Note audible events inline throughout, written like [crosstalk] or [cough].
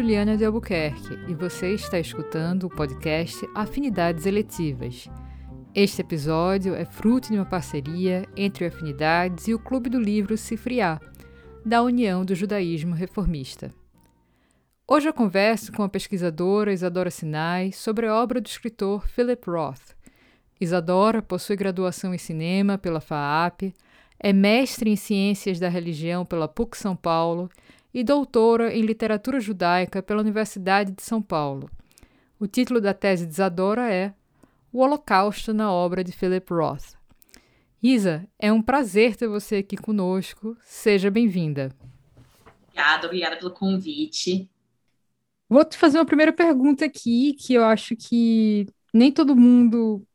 Juliana de Albuquerque e você está escutando o podcast Afinidades Eletivas. Este episódio é fruto de uma parceria entre o Afinidades e o Clube do Livro Cifriá, da União do Judaísmo Reformista. Hoje eu converso com a pesquisadora Isadora Sinai sobre a obra do escritor Philip Roth. Isadora possui graduação em cinema pela FAAP, é mestre em ciências da religião pela PUC São Paulo e doutora em literatura judaica pela Universidade de São Paulo. O título da tese de Isadora é O Holocausto na obra de Philip Roth. Isa, é um prazer ter você aqui conosco. Seja bem-vinda. Obrigada, obrigada pelo convite. Vou te fazer uma primeira pergunta aqui, que eu acho que nem todo mundo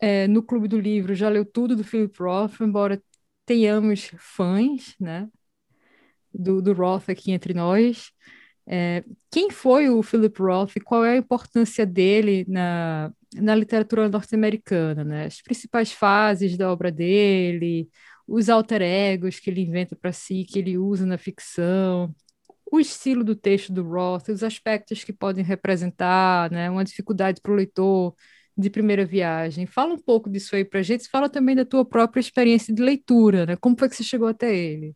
é, no Clube do Livro já leu tudo do Philip Roth, embora tenhamos fãs, né? Do, do Roth aqui entre nós. É, quem foi o Philip Roth e qual é a importância dele na, na literatura norte-americana, né? As principais fases da obra dele, os alter egos que ele inventa para si, que ele usa na ficção, o estilo do texto do Roth, os aspectos que podem representar, né? Uma dificuldade para o leitor de primeira viagem. Fala um pouco disso aí para a gente. Fala também da tua própria experiência de leitura, né? Como foi que você chegou até ele?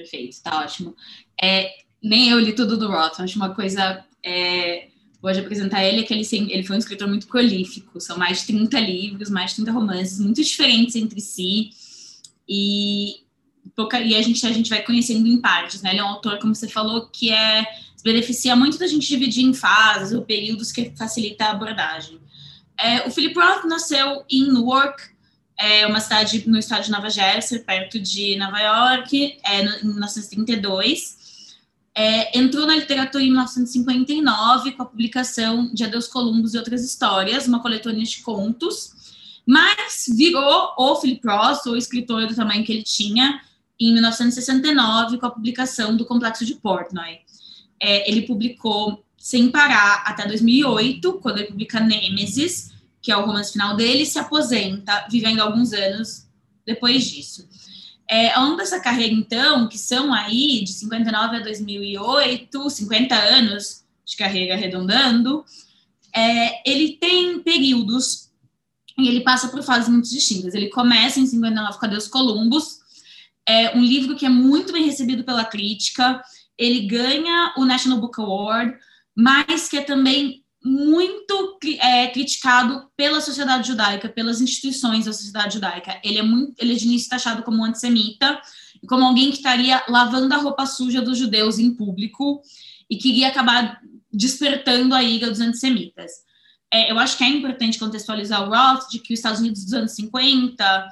Perfeito, tá ótimo. É, nem eu li tudo do Roth, acho uma coisa. É, vou apresentar ele, é que ele, ele foi um escritor muito prolífico, são mais de 30 livros, mais de 30 romances, muito diferentes entre si, e, e a, gente, a gente vai conhecendo em partes, né? Ele é um autor, como você falou, que é, se beneficia muito da gente dividir em fases ou períodos que facilita a abordagem. É, o Philip Roth nasceu em Newark, é uma cidade no estado de Nova Jersey, perto de Nova York, é, em 1932. É, entrou na literatura em 1959 com a publicação de Adeus Columbus e Outras Histórias, uma coletânea de contos, mas virou o Philip Roth, o escritor do tamanho que ele tinha, em 1969 com a publicação do Complexo de Portnoy. É, ele publicou sem parar até 2008, quando ele publica Nemesis, que é o romance final dele, se aposenta, vivendo alguns anos depois disso. É, ao longo dessa carreira, então, que são aí de 59 a 2008, 50 anos de carreira arredondando, é, ele tem períodos e ele passa por fases muito distintas. Ele começa em 59 com Adeus Columbus, é um livro que é muito bem recebido pela crítica, ele ganha o National Book Award, mas que é também muito é, criticado pela sociedade judaica, pelas instituições da sociedade judaica. Ele é muito, ele é de início taxado como um antissemita, como alguém que estaria lavando a roupa suja dos judeus em público e que iria acabar despertando a ira dos antissemitas. É, eu acho que é importante contextualizar o Roth de que os Estados Unidos dos anos 50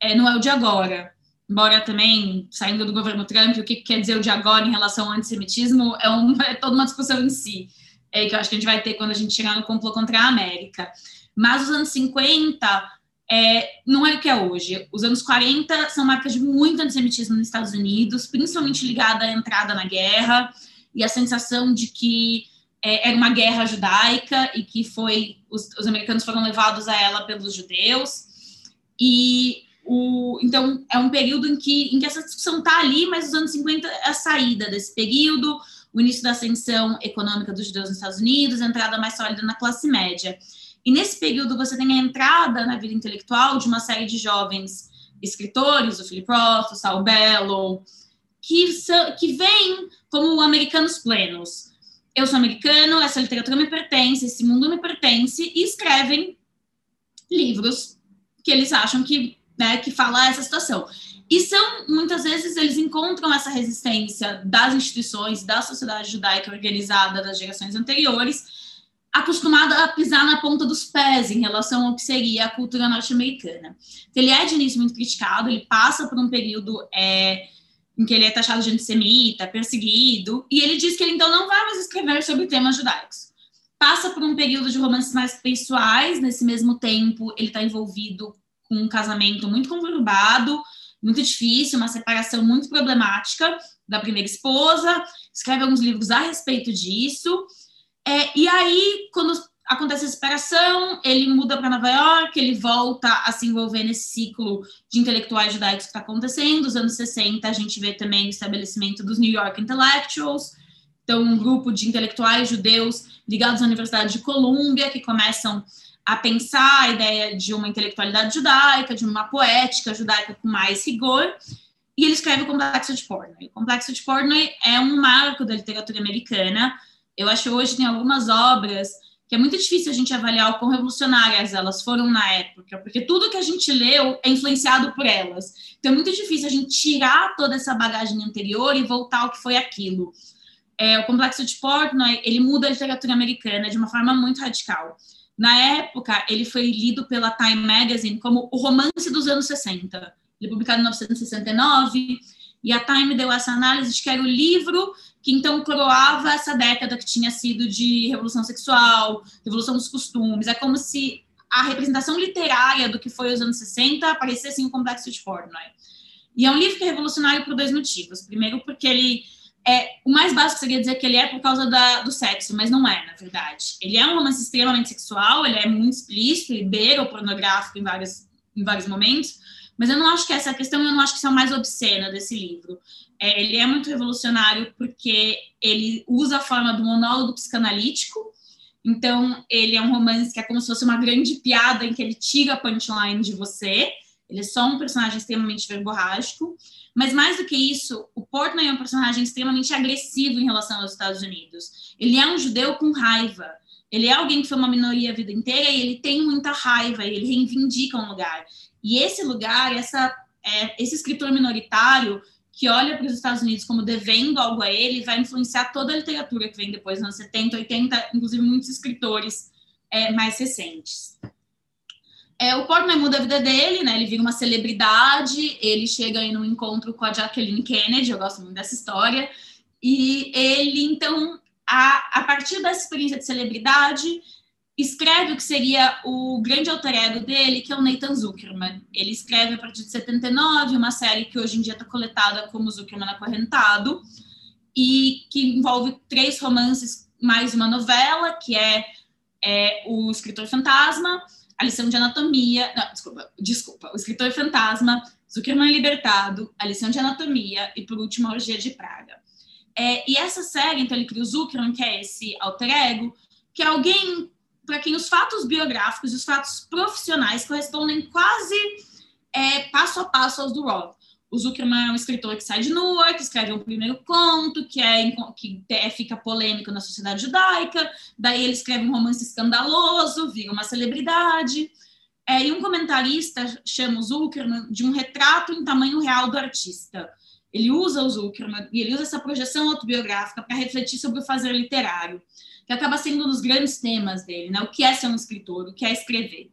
é, não é o de agora. Embora também, saindo do governo Trump, o que quer dizer o de agora em relação ao antissemitismo é, uma, [laughs] é toda uma discussão em si é, que eu acho que a gente vai ter quando a gente chegar no complô contra a América. Mas os anos 50 é, não é o que é hoje. Os anos 40 são marcas de muito antissemitismo nos Estados Unidos, principalmente ligada à entrada na guerra e a sensação de que é, era uma guerra judaica e que foi os, os, americanos foram levados a ela pelos judeus. E o, então é um período em que, em que essa discussão está ali, mas os anos 50 é a saída desse período o início da ascensão econômica dos judeus nos Estados Unidos, a entrada mais sólida na classe média. E nesse período você tem a entrada na vida intelectual de uma série de jovens escritores, o Philip Roth, o Saul Bellow, que, são, que vêm como americanos plenos. Eu sou americano, essa literatura me pertence, esse mundo me pertence, e escrevem livros que eles acham que, né, que fala essa situação. E são, muitas vezes, eles encontram essa resistência das instituições, da sociedade judaica organizada das gerações anteriores, acostumada a pisar na ponta dos pés em relação ao que seria a cultura norte-americana. Então, ele é de início muito criticado, ele passa por um período é, em que ele é taxado de antissemita, perseguido, e ele diz que ele então não vai mais escrever sobre temas judaicos. Passa por um período de romances mais pessoais, nesse mesmo tempo ele está envolvido com um casamento muito conturbado, muito difícil, uma separação muito problemática da primeira esposa, escreve alguns livros a respeito disso. É, e aí, quando acontece a separação, ele muda para Nova York, ele volta a se envolver nesse ciclo de intelectuais judaicos que está acontecendo. Nos anos 60, a gente vê também o estabelecimento dos New York Intellectuals, Então, um grupo de intelectuais judeus ligados à Universidade de Colômbia que começam a pensar a ideia de uma intelectualidade judaica, de uma poética judaica com mais rigor, e ele escreve o Complexo de Portnoy. O Complexo de Portnoy é um marco da literatura americana. Eu acho que hoje tem algumas obras que é muito difícil a gente avaliar o quão revolucionárias elas foram na época, porque tudo que a gente leu é influenciado por elas. Então é muito difícil a gente tirar toda essa bagagem anterior e voltar ao que foi aquilo. É, o Complexo de Portnoy, ele muda a literatura americana de uma forma muito radical. Na época, ele foi lido pela Time Magazine como o romance dos anos 60. Ele é publicado em 1969, e a Time deu essa análise de que era o livro que então coroava essa década que tinha sido de revolução sexual, revolução dos costumes. É como se a representação literária do que foi os anos 60 aparecesse em um complexo de Portnoy. E é um livro que é revolucionário por dois motivos. Primeiro, porque ele é o mais básico seria dizer que ele é por causa da, do sexo, mas não é, na verdade. Ele é um romance extremamente sexual, ele é muito explícito e beira o pornográfico em vários, em vários momentos, mas eu não acho que essa é a questão, eu não acho que isso é o mais obsceno desse livro. É, ele é muito revolucionário porque ele usa a forma do monólogo psicanalítico, então ele é um romance que é como se fosse uma grande piada em que ele tira a punchline de você, ele é só um personagem extremamente verborrágico, mas mais do que isso, o Portnoy é um personagem extremamente agressivo em relação aos Estados Unidos. Ele é um judeu com raiva. Ele é alguém que foi uma minoria a vida inteira e ele tem muita raiva, ele reivindica um lugar. E esse lugar, essa, é, esse escritor minoritário que olha para os Estados Unidos como devendo algo a ele, vai influenciar toda a literatura que vem depois, nos anos 70, 80, inclusive muitos escritores é, mais recentes. É, o Portnoy muda a vida dele, né? Ele vira uma celebridade, ele chega aí num encontro com a Jacqueline Kennedy, eu gosto muito dessa história, e ele, então, a, a partir dessa experiência de celebridade, escreve o que seria o grande alter ego dele, que é o Nathan Zuckerman. Ele escreve a partir de 79, uma série que hoje em dia está coletada como Zuckerman Acorrentado, e que envolve três romances mais uma novela, que é, é o Escritor Fantasma, a lição de anatomia, não, desculpa, desculpa, o escritor fantasma, Zuckerman libertado, a lição de anatomia e por último a orgia de praga. É, e essa série, então ele cria o Zuckerman, que é esse alter ego, que é alguém para quem os fatos biográficos e os fatos profissionais correspondem quase é, passo a passo aos do Roth. O Zuckerman é um escritor que sai de Newark, escreve um primeiro conto, que, é, que é, fica polêmico na sociedade judaica, daí ele escreve um romance escandaloso, vira uma celebridade. É, e um comentarista chama o Zuckerman de um retrato em tamanho real do artista. Ele usa o Zuckerman e ele usa essa projeção autobiográfica para refletir sobre o fazer literário, que acaba sendo um dos grandes temas dele, né? O que é ser um escritor, o que é escrever.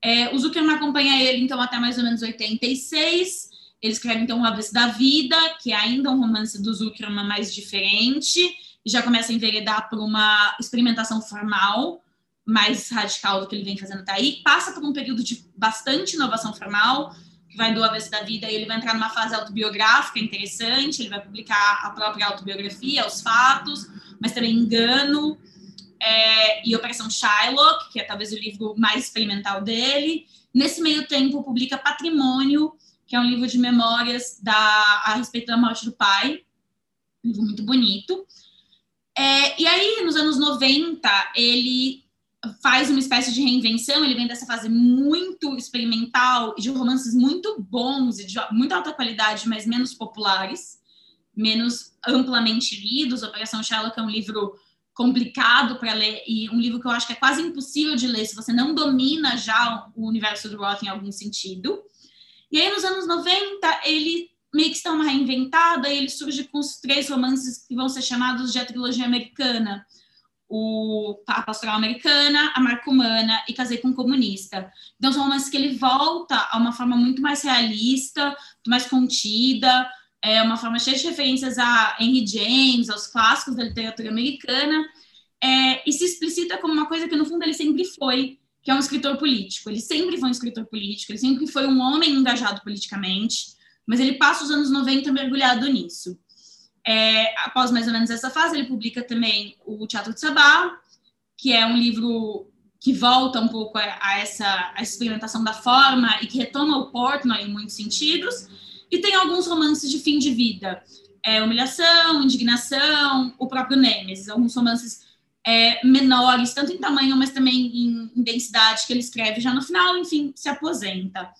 É, o Zuckerman acompanha ele, então, até mais ou menos 86, ele escreve, então, O Avesso da Vida, que é ainda um romance do Zuckerman mais diferente, e já começa a enveredar por uma experimentação formal, mais radical do que ele vem fazendo até aí. Passa por um período de bastante inovação formal, que vai do Avesso da Vida, e ele vai entrar numa fase autobiográfica interessante, ele vai publicar a própria autobiografia, os fatos, mas também Engano, é, e Operação Shylock, que é talvez o livro mais experimental dele. Nesse meio tempo, publica Patrimônio, que é um livro de memórias da, a respeito da morte do pai, um livro muito bonito. É, e aí, nos anos 90, ele faz uma espécie de reinvenção, ele vem dessa fase muito experimental, de romances muito bons e de muita alta qualidade, mas menos populares, menos amplamente lidos. Operação Sherlock é um livro complicado para ler e um livro que eu acho que é quase impossível de ler se você não domina já o universo do Roth em algum sentido. E aí, nos anos 90, ele meio que está uma reinventada e ele surge com os três romances que vão ser chamados de a trilogia americana. O A Pastoral Americana, A Marca Humana e Casei com um Comunista. Então, são romances que ele volta a uma forma muito mais realista, mais contida, é uma forma cheia de referências a Henry James, aos clássicos da literatura americana, é, e se explicita como uma coisa que, no fundo, ele sempre foi, que é um escritor político. Ele sempre foi um escritor político, ele sempre foi um homem engajado politicamente, mas ele passa os anos 90 mergulhado nisso. É, após mais ou menos essa fase, ele publica também o Teatro de Sabá, que é um livro que volta um pouco a, a essa a experimentação da forma e que retoma o Portnoy em muitos sentidos, e tem alguns romances de fim de vida. é, humilhação, indignação, o próprio Nemesis, alguns romances é, menores, tanto em tamanho, mas também em, em, densidade, que ele escreve já no final, enfim, se aposenta.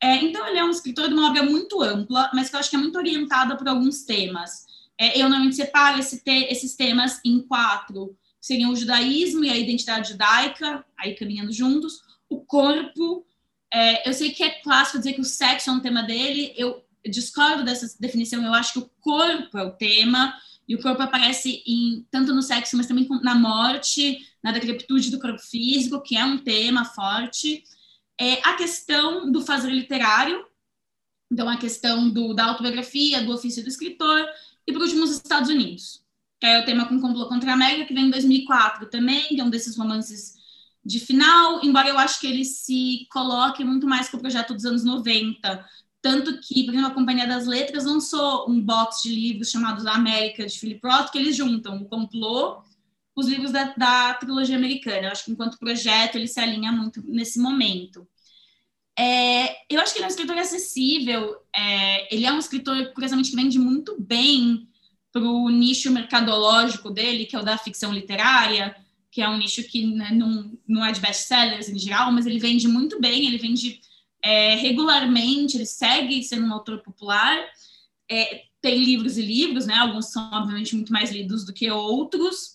É, então, ele é um escritor de uma obra muito ampla, mas que eu acho que é muito orientada por alguns temas. É, eu normalmente separo esse te, esses temas em quatro, seriam o judaísmo e a identidade judaica, aí caminhando juntos, o corpo, é, eu sei que é clássico dizer que o sexo é um tema dele, eu discordo dessa definição, eu acho que o corpo é o tema, e o corpo aparece em, tanto no sexo, mas também na morte, na decrepitude do corpo físico, que é um tema forte. É a questão do fazer literário, então a questão do, da autobiografia, do ofício do escritor, e por último, os Estados Unidos, que é o tema com Complô contra a América, que vem em 2004 também, que é um desses romances de final, embora eu acho que ele se coloque muito mais com o projeto dos anos 90, tanto que, por exemplo, a Companhia das Letras lançou um box de livros chamados América, de Philip Roth, que eles juntam o complô os livros da, da trilogia americana. Eu acho que, enquanto projeto, ele se alinha muito nesse momento. É, eu acho que ele é um escritor acessível, é, ele é um escritor, curiosamente, que vende muito bem para o nicho mercadológico dele, que é o da ficção literária, que é um nicho que né, não, não é de best-sellers em geral, mas ele vende muito bem, ele vende é, regularmente, ele segue sendo um autor popular, é, tem livros e livros, né? Alguns são, obviamente, muito mais lidos do que outros,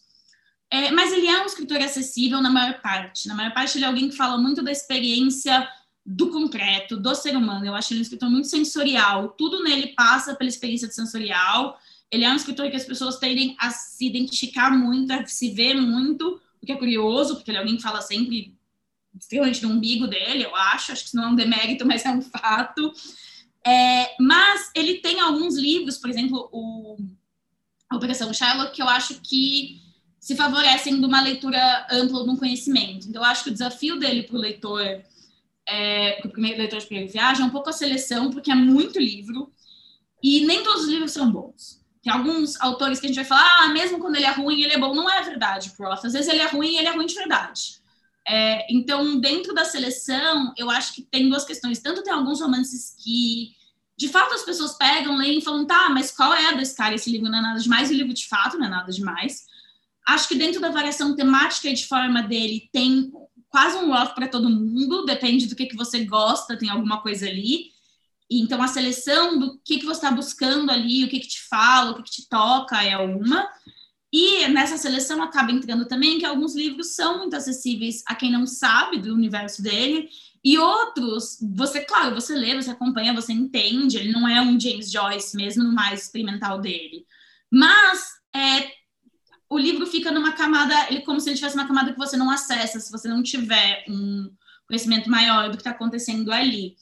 é, mas ele é um escritor acessível na maior parte. Na maior parte, ele é alguém que fala muito da experiência do concreto, do ser humano. Eu acho ele um escritor muito sensorial, tudo nele passa pela experiência sensorial. Ele é um escritor que as pessoas tendem a se identificar muito, a se ver muito, o que é curioso, porque ele é alguém que fala sempre extremamente do umbigo dele, eu acho, acho que isso não é um demérito, [laughs] mas é um fato. É, mas ele tem alguns livros, por exemplo, o a Operação Sherlock, que eu acho que se favorecem de uma leitura ampla de um conhecimento. Então, eu acho que o desafio dele para o leitor, é, o primeiro leitor de primeira viagem, é um pouco a seleção, porque é muito livro, e nem todos os livros são bons. Tem alguns autores que a gente vai falar, ah, mesmo quando ele é ruim, ele é bom. Não é verdade, Prof. Às vezes ele é ruim e ele é ruim de verdade. É, então, dentro da seleção, eu acho que tem duas questões. Tanto tem alguns romances que, de fato, as pessoas pegam, leem e falam, tá, mas qual é a desse cara? Esse livro não é nada demais, e o livro, de fato, não é nada demais. Acho que dentro da variação temática e de forma dele, tem quase um Roth para todo mundo, depende do que, que você gosta, tem alguma coisa ali. Então, a seleção do que, que você está buscando ali, o que, que te fala, o que, que te toca é uma. E nessa seleção acaba entrando também que alguns livros são muito acessíveis a quem não sabe do universo dele, e outros, você, claro, você lê, você acompanha, você entende, ele não é um James Joyce mesmo no mais experimental dele. Mas é, o livro fica numa camada, ele como se ele tivesse uma camada que você não acessa, se você não tiver um conhecimento maior do que está acontecendo ali.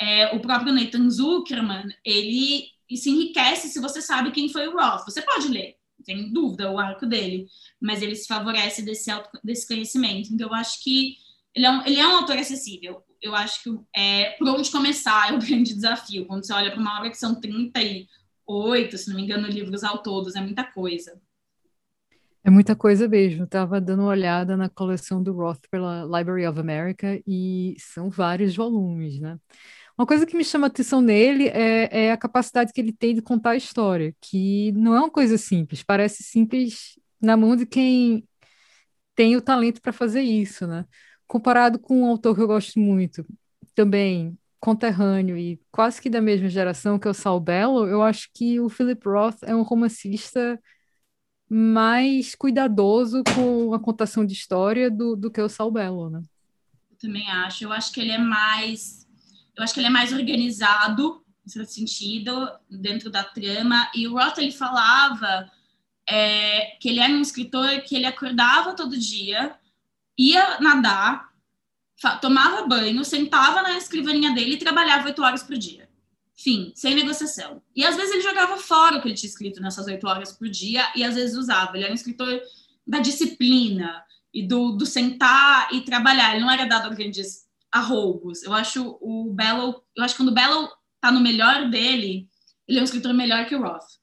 É, o próprio Nathan Zuckerman, ele se enriquece se você sabe quem foi o Roth. Você pode ler, sem dúvida, o arco dele, mas ele se favorece desse, auto, desse conhecimento. Então, eu acho que ele é um, ele é um autor acessível. Eu acho que é, por onde começar é o [laughs] grande desafio. Quando você olha para uma obra que são 38, se não me engano, livros ao todos, é muita coisa. É muita coisa mesmo. Estava dando uma olhada na coleção do Roth pela Library of America e são vários volumes, né? Uma coisa que me chama atenção nele é, é, a capacidade que ele tem de contar a história, que não é uma coisa simples, parece simples na mão de quem tem o talento para fazer isso, né? Comparado com um autor que eu gosto muito, também conterrâneo e quase que da mesma geração, que é o Saul Bellow, eu acho que o Philip Roth é um romancista mais cuidadoso com a contação de história do, do que o Saul Bellow, né? Eu também acho. Eu acho que ele é mais eu acho que ele é mais organizado nesse sentido dentro da trama. E o Roth ele falava é, que ele era um escritor que ele acordava todo dia ia nadar tomava banho sentava na escrivaninha dele e trabalhava oito horas por dia. Fim sem negociação. E às vezes ele jogava fora o que ele tinha escrito nessas oito horas por dia e às vezes usava. Ele era um escritor da disciplina e do, do sentar e trabalhar. Ele não era dado a grandes a roubos. Eu acho o Bellow, eu acho que quando o Bellow tá no melhor dele, ele é um escritor melhor que o Roth.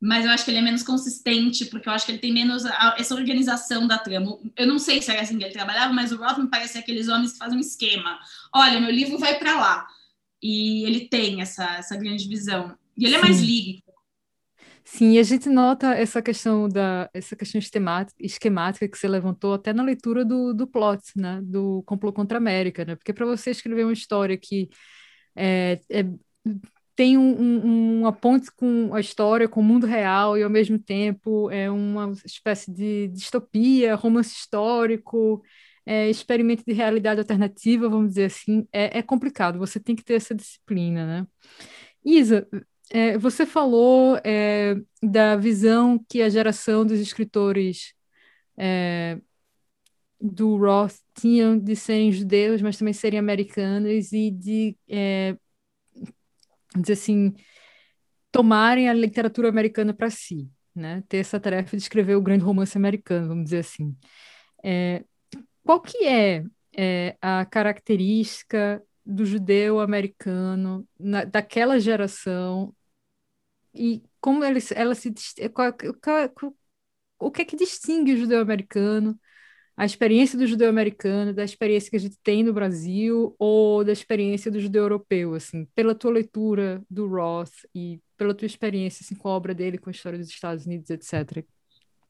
Mas eu acho que ele é menos consistente, porque eu acho que ele tem menos a, essa organização da trama. Eu não sei se era assim que ele trabalhava, mas o Roth me parece aqueles homens que fazem um esquema. Olha, meu livro vai para lá. E ele tem essa, essa grande visão. E ele é mais lírico. Sim, a gente nota essa questão da essa questão esquemática que você levantou até na leitura do, do plot, né, do complô contra a América, né? Porque para você escrever uma história que é, é, tem um, um, uma ponte com a história, com o mundo real e ao mesmo tempo é uma espécie de distopia, romance histórico, é, experimento de realidade alternativa, vamos dizer assim, é, é complicado. Você tem que ter essa disciplina, né? Isa, é, você falou é, da visão que a geração dos escritores é, do Roth tinham de serem judeus, mas também serem americanos e de, é, dizer assim, tomarem a literatura americana para si, né? Ter essa tarefa de escrever o grande romance americano, vamos dizer assim. É, qual que é, é a característica do judeu americano na, daquela geração. E como ele, ela se qual, o que é que distingue o judeu americano? A experiência do judeu americano da experiência que a gente tem no Brasil ou da experiência do judeu europeu assim pela tua leitura do Roth e pela tua experiência assim, com a obra dele com a história dos Estados Unidos etc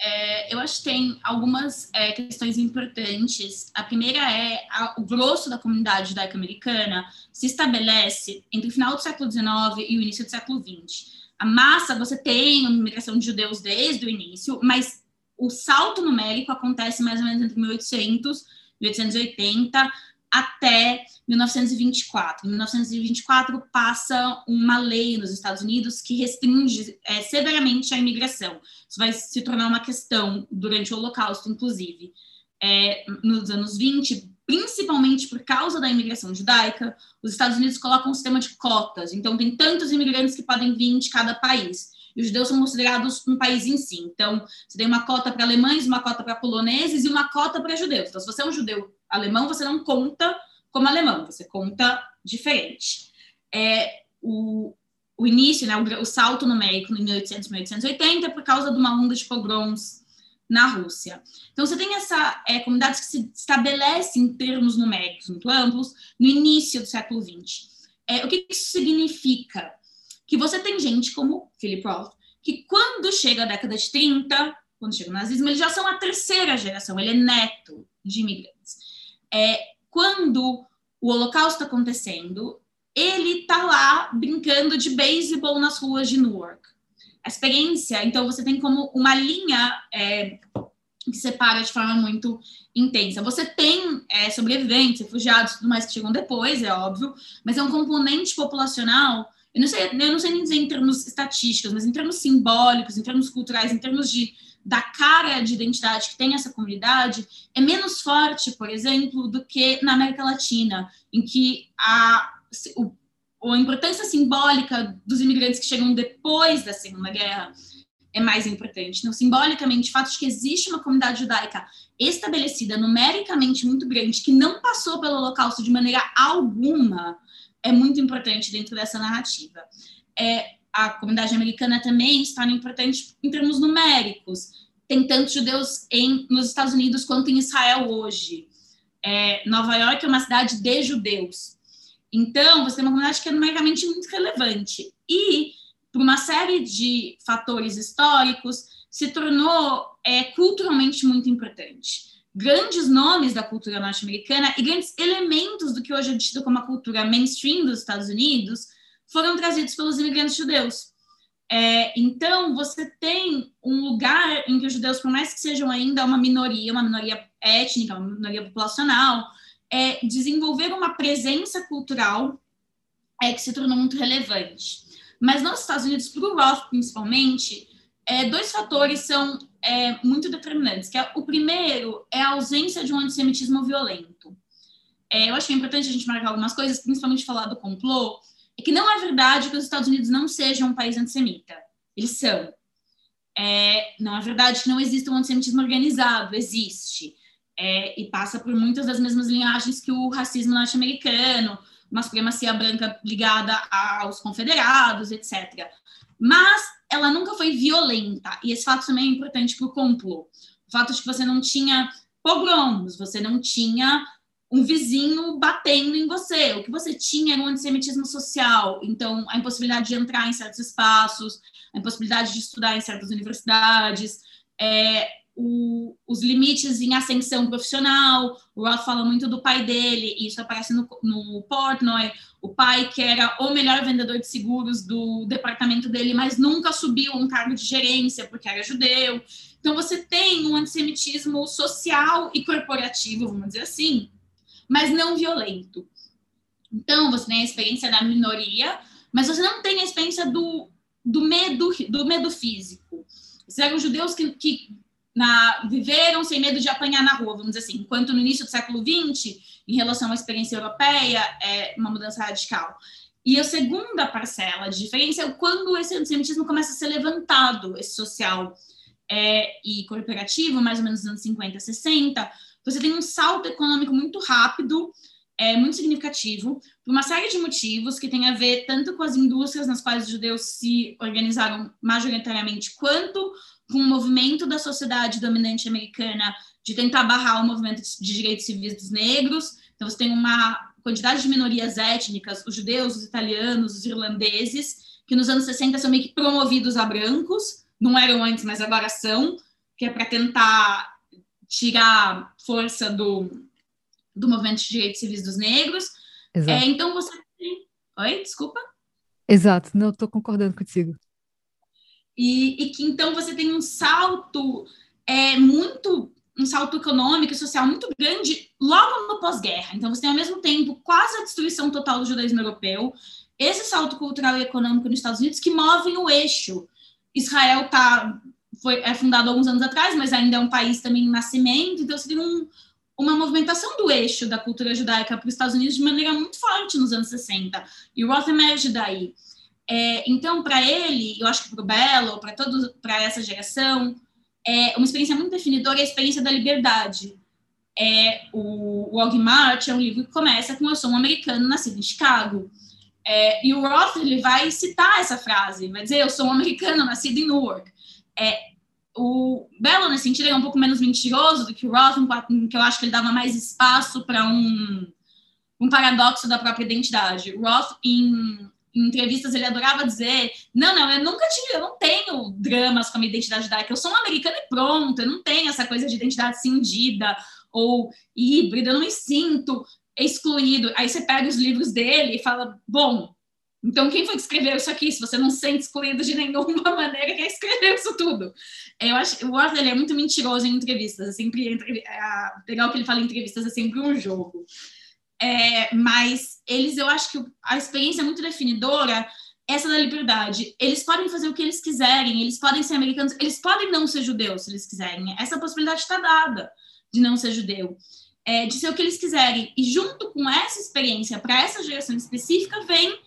é, eu acho que tem algumas é, questões importantes. A primeira é a, o grosso da comunidade judaico-americana se estabelece entre o final do século XIX e o início do século XX. A massa, você tem uma imigração de judeus desde o início, mas o salto numérico acontece mais ou menos entre 1800 e 1880 até 1924. Em 1924 passa uma lei nos Estados Unidos que restringe é, severamente a imigração. Isso vai se tornar uma questão durante o Holocausto, inclusive. É, nos anos 20, principalmente por causa da imigração judaica, os Estados Unidos colocam um sistema de cotas. Então, tem tantos imigrantes que podem vir de cada país. E os judeus são considerados um país em si. Então, você tem uma cota para alemães, uma cota para poloneses e uma cota para judeus. Então, se você é um judeu alemão, você não conta como alemão, você conta diferente. É, o, o início, né, o, o salto numérico em 1800 1880 por causa de uma onda de pogroms na Rússia. Então, você tem essa é, comunidade que se estabelece em termos numéricos muito amplos no início do século XX. É, o que isso significa? Que você tem gente como Philip Roth, que quando chega a década de 30, quando chega o nazismo, eles já são a terceira geração, ele é neto de imigrantes é, quando o Holocausto está acontecendo, ele está lá brincando de beisebol nas ruas de Newark. A experiência, então, você tem como uma linha é, que separa de forma muito intensa. Você tem é, sobreviventes, refugiados, tudo mais que chegam depois, é óbvio, mas é um componente populacional. Eu não sei, eu não sei nem dizer em termos estatísticos, mas em termos simbólicos, em termos culturais, em termos de da cara de identidade que tem essa comunidade é menos forte, por exemplo, do que na América Latina, em que a, o, a importância simbólica dos imigrantes que chegam depois da Segunda Guerra é mais importante. Então, simbolicamente, o fato de que existe uma comunidade judaica estabelecida, numericamente muito grande, que não passou pelo Holocausto de maneira alguma, é muito importante dentro dessa narrativa. É, a comunidade americana também está importante em termos numéricos. Tem tantos judeus em, nos Estados Unidos quanto em Israel hoje. É, Nova York é uma cidade de judeus. Então, você tem uma comunidade que é numericamente muito relevante. E, por uma série de fatores históricos, se tornou é, culturalmente muito importante. Grandes nomes da cultura norte-americana e grandes elementos do que hoje é tido como a cultura mainstream dos Estados Unidos foram trazidos pelos imigrantes judeus. É, então, você tem um lugar em que os judeus, por mais que sejam ainda uma minoria, uma minoria étnica, uma minoria populacional, é, desenvolver uma presença cultural é, que se tornou muito relevante. Mas nos Estados Unidos, para o principalmente, é, dois fatores são é, muito determinantes. Que é, o primeiro é a ausência de um antissemitismo violento. É, eu acho que é importante a gente marcar algumas coisas, principalmente falar do complô, é que não é verdade que os Estados Unidos não sejam um país antissemita. Eles são. É, não é verdade que não existe um antissemitismo organizado, existe. É, e passa por muitas das mesmas linhagens que o racismo norte-americano, uma supremacia branca ligada aos confederados, etc. Mas ela nunca foi violenta, e esse fato também é importante para o complô. O fato de que você não tinha pogroms, você não tinha um vizinho batendo em você. O que você tinha era um antissemitismo social. Então, a impossibilidade de entrar em certos espaços, a impossibilidade de estudar em certas universidades, é, o, os limites em ascensão profissional. O Roth fala muito do pai dele, e isso aparece no, no Portnoy. O pai que era o melhor vendedor de seguros do departamento dele, mas nunca subiu um cargo de gerência porque era judeu. Então, você tem um antissemitismo social e corporativo, vamos dizer assim, mas não violento. Então, você tem a experiência da minoria, mas você não tem a experiência do, do medo do medo físico. Esses eram judeus que, que na, viveram sem medo de apanhar na rua, vamos dizer assim, enquanto no início do século XX, em relação à experiência europeia, é uma mudança radical. E a segunda parcela de diferença é quando esse antissemitismo começa a ser levantado, esse social é, e corporativo, mais ou menos nos anos 50, 60, você tem um salto econômico muito rápido, é muito significativo, por uma série de motivos que tem a ver tanto com as indústrias nas quais os judeus se organizaram majoritariamente, quanto com o movimento da sociedade dominante americana de tentar barrar o movimento de direitos civis dos negros. Então, você tem uma quantidade de minorias étnicas, os judeus, os italianos, os irlandeses, que nos anos 60 são meio que promovidos a brancos, não eram antes, mas agora são, que é para tentar tirar força do, do movimento de direitos civis dos negros. É, então, você tem... Oi, desculpa? Exato, não, estou concordando contigo. E, e, que então você tem um salto é, muito, um salto econômico e social muito grande logo no pós-guerra. Então você tem ao mesmo tempo quase a destruição total do judaísmo europeu, esse salto cultural e econômico nos Estados Unidos que movem o eixo. Israel tá, foi, é fundado alguns anos atrás, mas ainda é um país também em nascimento, então você tem um, uma movimentação do eixo da cultura judaica para os Estados Unidos de maneira muito forte nos anos 60. E o Roth emerge daí. É, então, para ele, eu acho que para o Belo, para todos, para essa geração, é uma experiência muito definidora é a experiência da liberdade. É, o, o Og March é um livro que começa com Eu sou um americano nascido em Chicago. É, e o Roth ele vai citar essa frase, vai dizer Eu sou um americano nascido em Newark. É, o Belo, nesse sentido, é um pouco menos mentiroso do que o Roth, que eu acho que ele dava mais espaço para um, um paradoxo da própria identidade. O Roth, em em entrevistas ele adorava dizer: não, não, eu nunca tive, eu não tenho dramas com a minha identidade judaica, eu sou um americano e pronto, eu não tenho essa coisa de identidade cindida ou híbrida, eu não me sinto excluído. Aí você pega os livros dele e fala: bom, então quem foi que escreveu isso aqui? Se você não sente excluído de nenhuma [laughs] maneira, quem escreveu isso tudo? Eu acho o Arthur é muito mentiroso em entrevistas, é sempre é, legal que ele fala em entrevistas é sempre um jogo. É, mas eles, eu acho que a experiência é muito definidora essa da liberdade. Eles podem fazer o que eles quiserem, eles podem ser americanos, eles podem não ser judeus se eles quiserem. Essa possibilidade está dada de não ser judeu, é, de ser o que eles quiserem. E junto com essa experiência, para essa geração específica, vem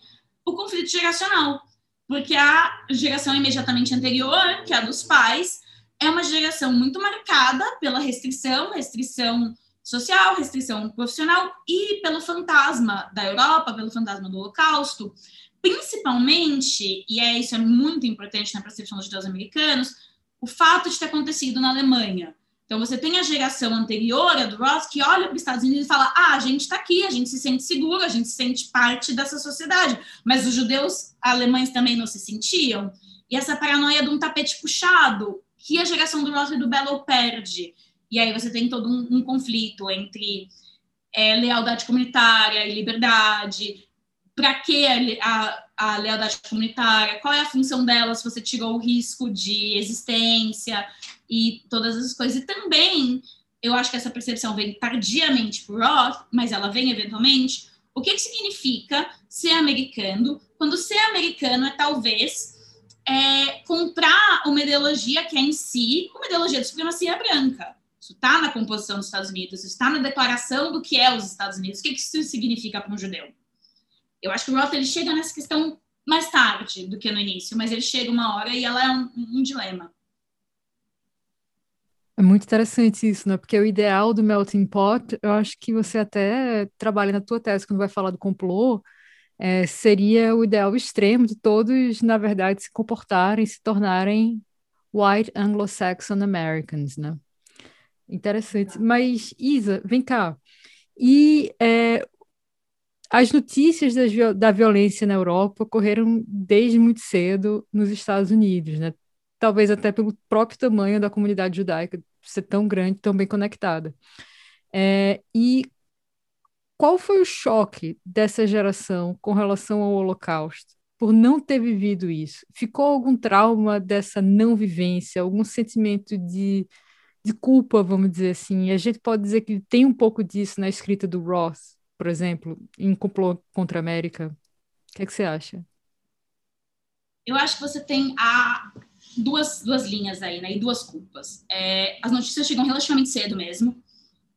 o conflito geracional, porque a geração imediatamente anterior, que é a dos pais, é uma geração muito marcada pela restrição, restrição social, restrição profissional e pelo fantasma da Europa, pelo fantasma do Holocausto, principalmente, e é isso é muito importante na percepção dos judeus americanos, o fato de ter acontecido na Alemanha. Então, você tem a geração anterior, a do Ross, que olha para os Estados Unidos e fala: ah, a gente está aqui, a gente se sente seguro, a gente se sente parte dessa sociedade. Mas os judeus alemães também não se sentiam. E essa paranoia de um tapete puxado, que a geração do Ross e do Bellow perde. E aí você tem todo um, um conflito entre é, lealdade comunitária e liberdade. Para que a, a, a, lealdade comunitária? Qual é a função dela se você tirou o risco de existência e todas essas coisas? E também, eu acho que essa percepção vem tardiamente por Roth, mas ela vem eventualmente. O que, que significa ser americano? Quando ser americano é talvez é, comprar uma ideologia que é em si uma ideologia de supremacia branca. Isso está na composição dos Estados Unidos, isso está na declaração do que é os Estados Unidos. O que, que isso significa para um judeu? Eu acho que o Roth ele chega nessa questão mais tarde do que no início, mas ele chega uma hora e ela é um, um dilema. É muito interessante isso, né? Porque o ideal do melting pot, eu acho que você até trabalha na tua tese quando vai falar do complô, é, seria o ideal extremo de todos, na verdade, se comportarem, se tornarem white Anglo-Saxon Americans, né? Interessante. Mas, Isa, vem cá. E é, as notícias da violência na Europa ocorreram desde muito cedo nos Estados Unidos, né? talvez até pelo próprio tamanho da comunidade judaica ser tão grande, tão bem conectada. É, e qual foi o choque dessa geração com relação ao Holocausto? Por não ter vivido isso? Ficou algum trauma dessa não vivência, algum sentimento de, de culpa, vamos dizer assim? E a gente pode dizer que tem um pouco disso na escrita do Ross, por exemplo, em Complô contra a América. O que, é que você acha? Eu acho que você tem a, duas, duas linhas aí, né? E duas culpas. É, as notícias chegam relativamente cedo mesmo.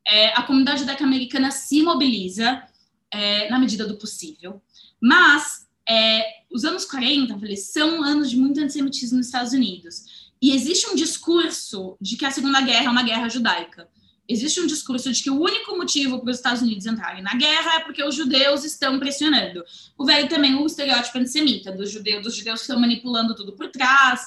É, a comunidade judaica americana se mobiliza é, na medida do possível. Mas é, os anos 40, falei, são anos de muito antissemitismo nos Estados Unidos. E existe um discurso de que a Segunda Guerra é uma guerra judaica. Existe um discurso de que o único motivo para os Estados Unidos entrarem na guerra é porque os judeus estão pressionando. O velho também o estereótipo antissemita dos judeus, dos judeus que estão manipulando tudo por trás,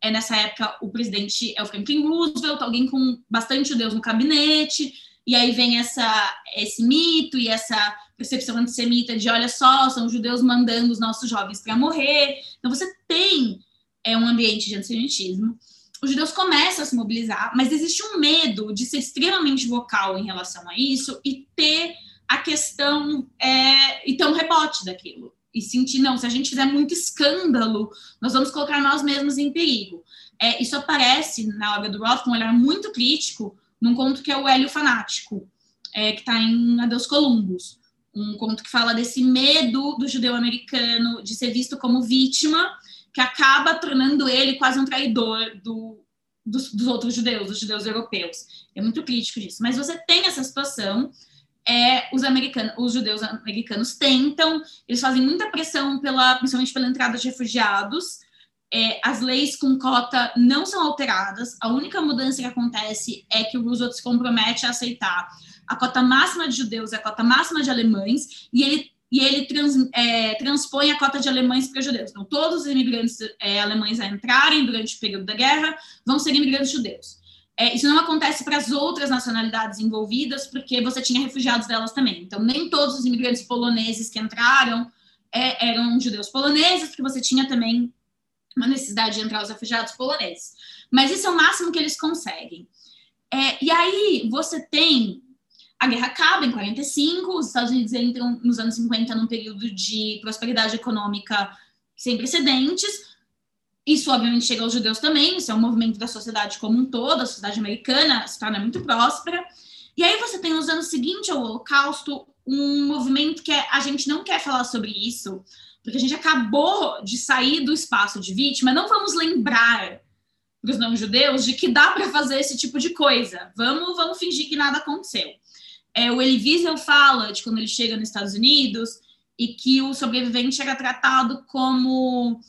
é, nessa época o presidente é o Franklin Roosevelt, alguém com bastante judeus no gabinete, e aí vem essa, esse mito e essa percepção antissemita de olha só, são judeus mandando os nossos jovens para morrer. Então você tem é, um ambiente de antissemitismo. Os judeus começam a se mobilizar, mas existe um medo de ser extremamente vocal em relação a isso e ter a questão é, e ter um rebote daquilo e sentir, não, se a gente fizer muito escândalo, nós vamos colocar nós mesmos em perigo. É, isso aparece na obra do Roth um olhar muito crítico num conto que é o Hélio Fanático, é, que está em Adeus Columbus, um conto que fala desse medo do judeu americano de ser visto como vítima, que acaba tornando ele quase um traidor do, dos, dos outros judeus, dos judeus europeus. É muito crítico disso. Mas você tem essa situação é, os americanos, os judeus americanos tentam, eles fazem muita pressão pela, principalmente pela entrada de refugiados. É, as leis com cota não são alteradas. A única mudança que acontece é que o Roosevelt se compromete a aceitar a cota máxima de judeus a cota máxima de alemães, e ele e ele trans, é, transpõe a cota de alemães para judeus. Então, todos os imigrantes é, alemães a entrarem durante o período da guerra vão ser imigrantes judeus. É, isso não acontece para as outras nacionalidades envolvidas, porque você tinha refugiados delas também. Então, nem todos os imigrantes poloneses que entraram é, eram judeus poloneses, porque você tinha também uma necessidade de entrar os refugiados poloneses. Mas isso é o máximo que eles conseguem. É, e aí você tem a guerra acaba em 45, os Estados Unidos entram nos anos 50 num período de prosperidade econômica sem precedentes, isso, obviamente, chega aos judeus também, isso é um movimento da sociedade como um todo, a sociedade americana se torna muito próspera. E aí você tem, nos anos seguintes ao Holocausto, um movimento que é, a gente não quer falar sobre isso, porque a gente acabou de sair do espaço de vítima, não vamos lembrar para os não-judeus de que dá para fazer esse tipo de coisa. Vamos, vamos fingir que nada aconteceu. É, o Elie Wiesel fala de quando ele chega nos Estados Unidos e que o sobrevivente era tratado como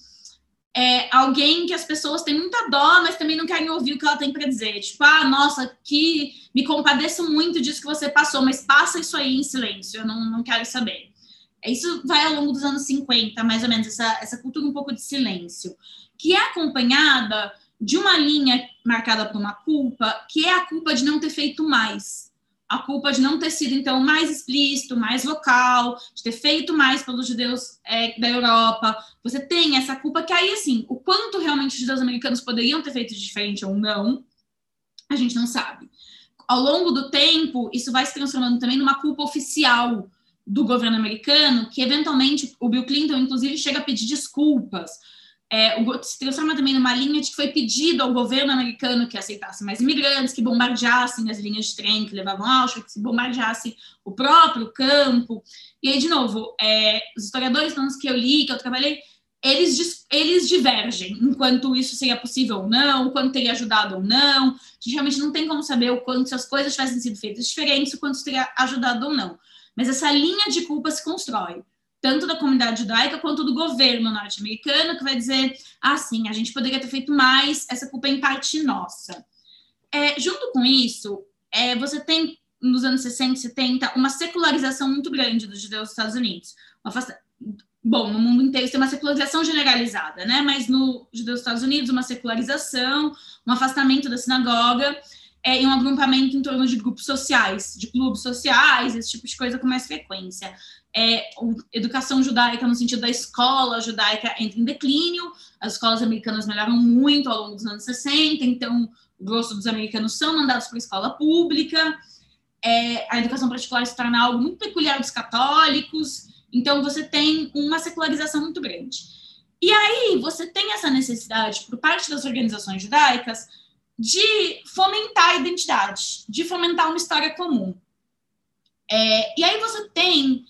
é, alguém que as pessoas têm muita dó, mas também não querem ouvir o que ela tem para dizer. Tipo, ah, nossa, que me compadeço muito disso que você passou, mas passa isso aí em silêncio, eu não, não quero saber. Isso vai ao longo dos anos 50, mais ou menos, essa, essa cultura um pouco de silêncio, que é acompanhada de uma linha marcada por uma culpa, que é a culpa de não ter feito mais a culpa de não ter sido, então, mais explícito, mais vocal, de ter feito mais pelos judeus é, da Europa. Você tem essa culpa que aí, assim, o quanto realmente os judeus americanos poderiam ter feito diferente ou não, a gente não sabe. Ao longo do tempo, isso vai se transformando também numa culpa oficial do governo americano, que eventualmente o Bill Clinton, inclusive, chega a pedir desculpas é, se transforma também numa linha de que foi pedido ao governo americano que aceitasse mais imigrantes, que bombardeassem as linhas de trem que levavam ao Auschwitz, que bombardeassem o próprio campo. E aí, de novo, é, os historiadores que eu li, que eu trabalhei, eles, eles divergem enquanto isso seria possível ou não, quanto teria ajudado ou não. A gente realmente não tem como saber o quanto se as coisas tivessem sido feitas diferentes, o quanto teria ajudado ou não. Mas essa linha de culpa se constrói tanto da comunidade judaica quanto do governo norte-americano, que vai dizer, ah, sim, a gente poderia ter feito mais, essa culpa é em parte nossa. É, junto com isso, é, você tem, nos anos 60 e 70, uma secularização muito grande dos judeus dos Estados Unidos. Bom, no mundo inteiro tem uma secularização generalizada, né? Mas no judeus dos Estados Unidos, uma secularização, um afastamento da sinagoga, é, em um agrupamento em torno de grupos sociais, de clubes sociais, esse tipo de coisa com mais frequência. É, educação judaica no sentido da escola judaica entra em declínio, as escolas americanas melhoram muito ao longo dos anos 60, então o grosso dos americanos são mandados para a escola pública, é, a educação particular se torna algo muito peculiar dos católicos, então você tem uma secularização muito grande. E aí você tem essa necessidade, por parte das organizações judaicas, de fomentar a identidade, de fomentar uma história comum. É, e aí você tem,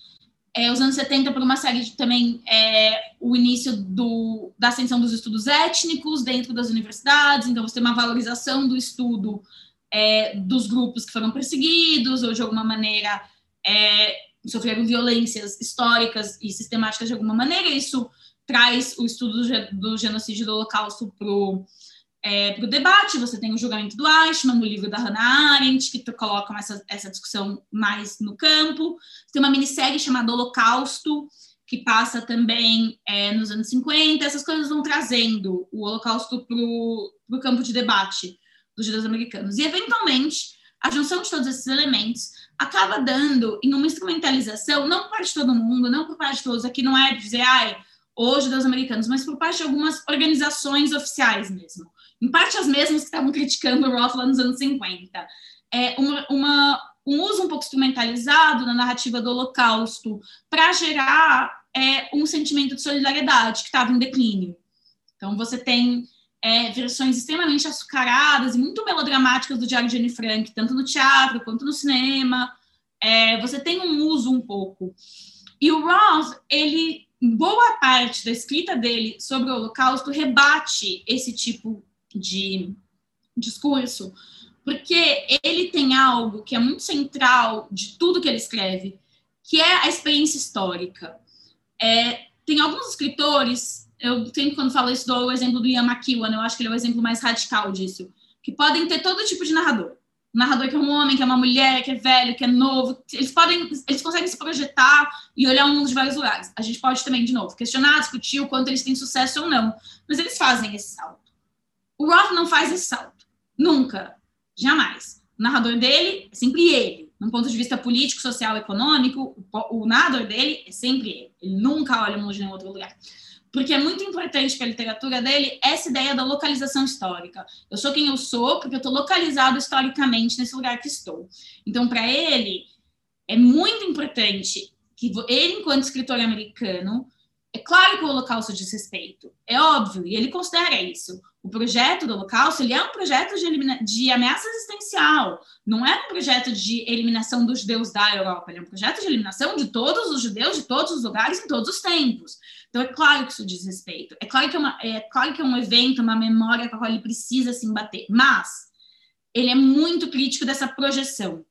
é, os anos 70, por uma série de também, é, o início do, da ascensão dos estudos étnicos dentro das universidades, então você tem uma valorização do estudo é, dos grupos que foram perseguidos ou de alguma maneira é, sofreram violências históricas e sistemáticas de alguma maneira, isso traz o estudo do, genocídio do Holocausto para é, para o debate. Você tem o julgamento do Eichmann, o livro da Hannah Arendt, que colocam essa, essa discussão mais no campo. Você tem uma minissérie chamada Holocausto, que passa também é, nos anos 50. Essas coisas vão trazendo o Holocausto para o campo de debate dos judeus americanos. E, eventualmente, a junção de todos esses elementos acaba dando em uma instrumentalização, não por parte de todo mundo, não por parte de todos, aqui não é dizer, ai, os judeus americanos, mas por parte de algumas organizações oficiais mesmo em parte as mesmas que estavam criticando o Roth lá nos anos 50. É uma, uma, um uso um pouco instrumentalizado na narrativa do Holocausto para gerar é, um sentimento de solidariedade que estava em declínio. Então, você tem é, versões extremamente açucaradas e muito melodramáticas do Diário de Anne Frank, tanto no teatro quanto no cinema. É, você tem um uso um pouco. E o Roth, ele, boa parte da escrita dele sobre o Holocausto rebate esse tipo de discurso, porque ele tem algo que é muito central de tudo que ele escreve, que é a experiência histórica. É, tem alguns escritores, eu sempre quando falo isso dou o exemplo do Ian eu acho que ele é o exemplo mais radical disso, que podem ter todo tipo de narrador. Narrador que é um homem, que é uma mulher, que é velho, que é novo, eles podem, eles conseguem se projetar e olhar o mundo de vários lugares. A gente pode também, de novo, questionar, discutir o quanto eles têm sucesso ou não, mas eles fazem esse salto. O Roth não faz esse salto. Nunca. Jamais. O narrador dele é sempre ele. Num ponto de vista político, social, econômico, o, narrador dele é sempre ele. Ele nunca olha o mundo nenhum outro lugar. Porque é muito importante para a literatura dele essa ideia da localização histórica. Eu sou quem eu sou porque eu estou localizado historicamente nesse lugar que estou. Então, para ele, é muito importante que ele, enquanto escritor americano, é claro que o Holocausto diz respeito, é óbvio, e ele considera isso. O projeto do Holocausto ele é um projeto de, elimina de ameaça existencial, não é um projeto de eliminação dos judeus da Europa, ele é um projeto de eliminação de todos os judeus de todos os lugares em todos os tempos. Então é claro que isso diz respeito, é claro que é, uma, é, claro que é um evento, uma memória com a qual ele precisa se embater, mas ele é muito crítico dessa projeção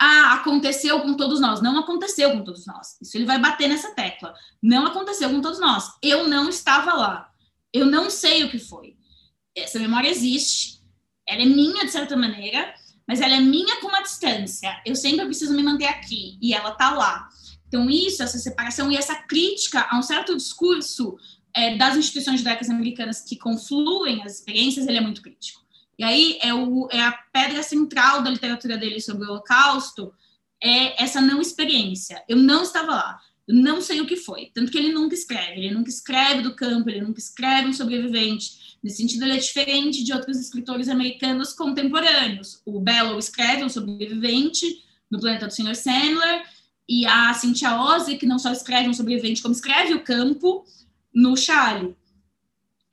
ah, aconteceu com todos nós. Não aconteceu com todos nós. Isso ele vai bater nessa tecla. Não aconteceu com todos nós. Eu não estava lá. Eu não sei o que foi. Essa memória existe. Ela é minha, de certa maneira, mas ela é minha com uma distância. Eu sempre preciso me manter aqui. E ela está lá. Então, isso, essa separação e essa crítica a um certo discurso é, das instituições judaicas americanas que confluem as experiências, ele é muito crítico. E aí é, o, é a pedra central da literatura dele sobre o Holocausto, é essa não experiência. Eu não estava lá, eu não sei o que foi. Tanto que ele nunca escreve, ele nunca escreve do campo, ele nunca escreve um sobrevivente. Nesse sentido, ele é diferente de outros escritores americanos contemporâneos. O Bellow escreve um sobrevivente no Planeta do Sr. Sandler, e a Cynthia Ozzy, que não só escreve um sobrevivente, como escreve o campo no Charlie.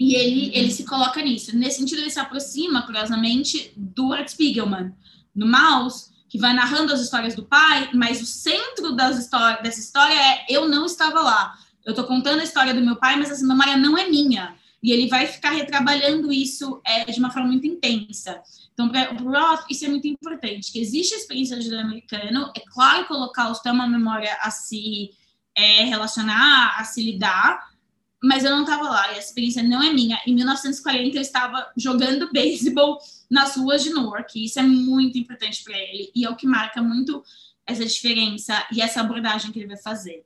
E ele, ele se coloca nisso. Nesse sentido, ele se aproxima, curiosamente, do Art Spiegelman, no Mouse, que vai narrando as histórias do pai, mas o centro das histórias, dessa história é eu não estava lá. Eu estou contando a história do meu pai, mas essa memória não é minha. E ele vai ficar retrabalhando isso é, de uma forma muito intensa. Então, para o Roth, isso é muito importante, que existe a experiência do americano. É claro que o Holocausto é uma memória a se é, relacionar, a se lidar, mas eu não estava lá e a experiência não é minha. Em 1940 eu estava jogando beisebol nas ruas de Newark, e isso é muito importante para ele e é o que marca muito essa diferença e essa abordagem que ele vai fazer.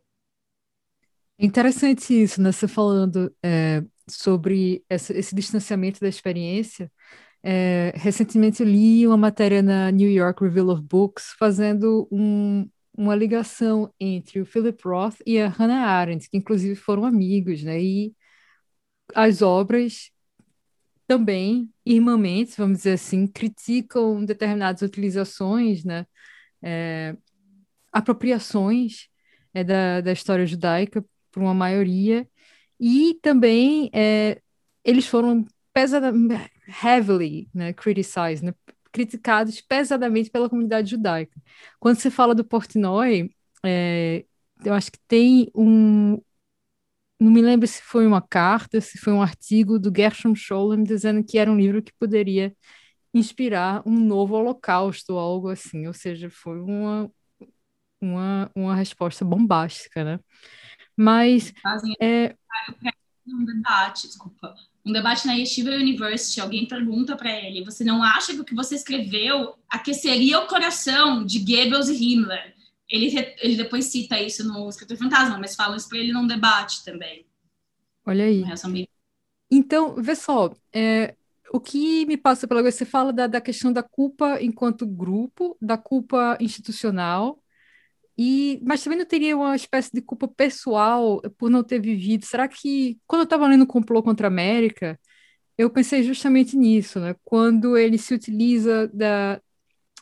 É interessante isso, né? Você falando é, sobre essa, esse distanciamento da experiência. É, recentemente eu li uma matéria na New York Review of Books fazendo um, uma ligação entre o Philip Roth e a Hannah Arendt, que inclusive foram amigos, né? E as obras também, irmãmente, vamos dizer assim, criticam determinadas utilizações, né? É, apropriações é, da, da história judaica por uma maioria, e também é, eles foram pesadamente, heavily né, criticized, né, criticados pesadamente pela comunidade judaica. Quando você fala do Portnoy, é, eu acho que tem um. Não me lembro se foi uma carta, se foi um artigo do Gershom Scholem dizendo que era um livro que poderia inspirar um novo holocausto ou algo assim. Ou seja, foi uma, uma, uma resposta bombástica, né? Mas. Fazem é... um debate, desculpa. Um debate na Yeshiva University, alguém pergunta para ele: você não acha que o que você escreveu aqueceria o coração de Goebbels e Himmler? Ele, ele depois cita isso no Escritor Fantasma, mas falam isso para ele num debate também. Olha aí. Então, vê só, é, o que me passa pela cabeça, você fala da, da questão da culpa enquanto grupo, da culpa institucional, e, mas também não teria uma espécie de culpa pessoal por não ter vivido. Será que, quando eu estava lendo o Complô contra a América, eu pensei justamente nisso, né? Quando ele se utiliza da,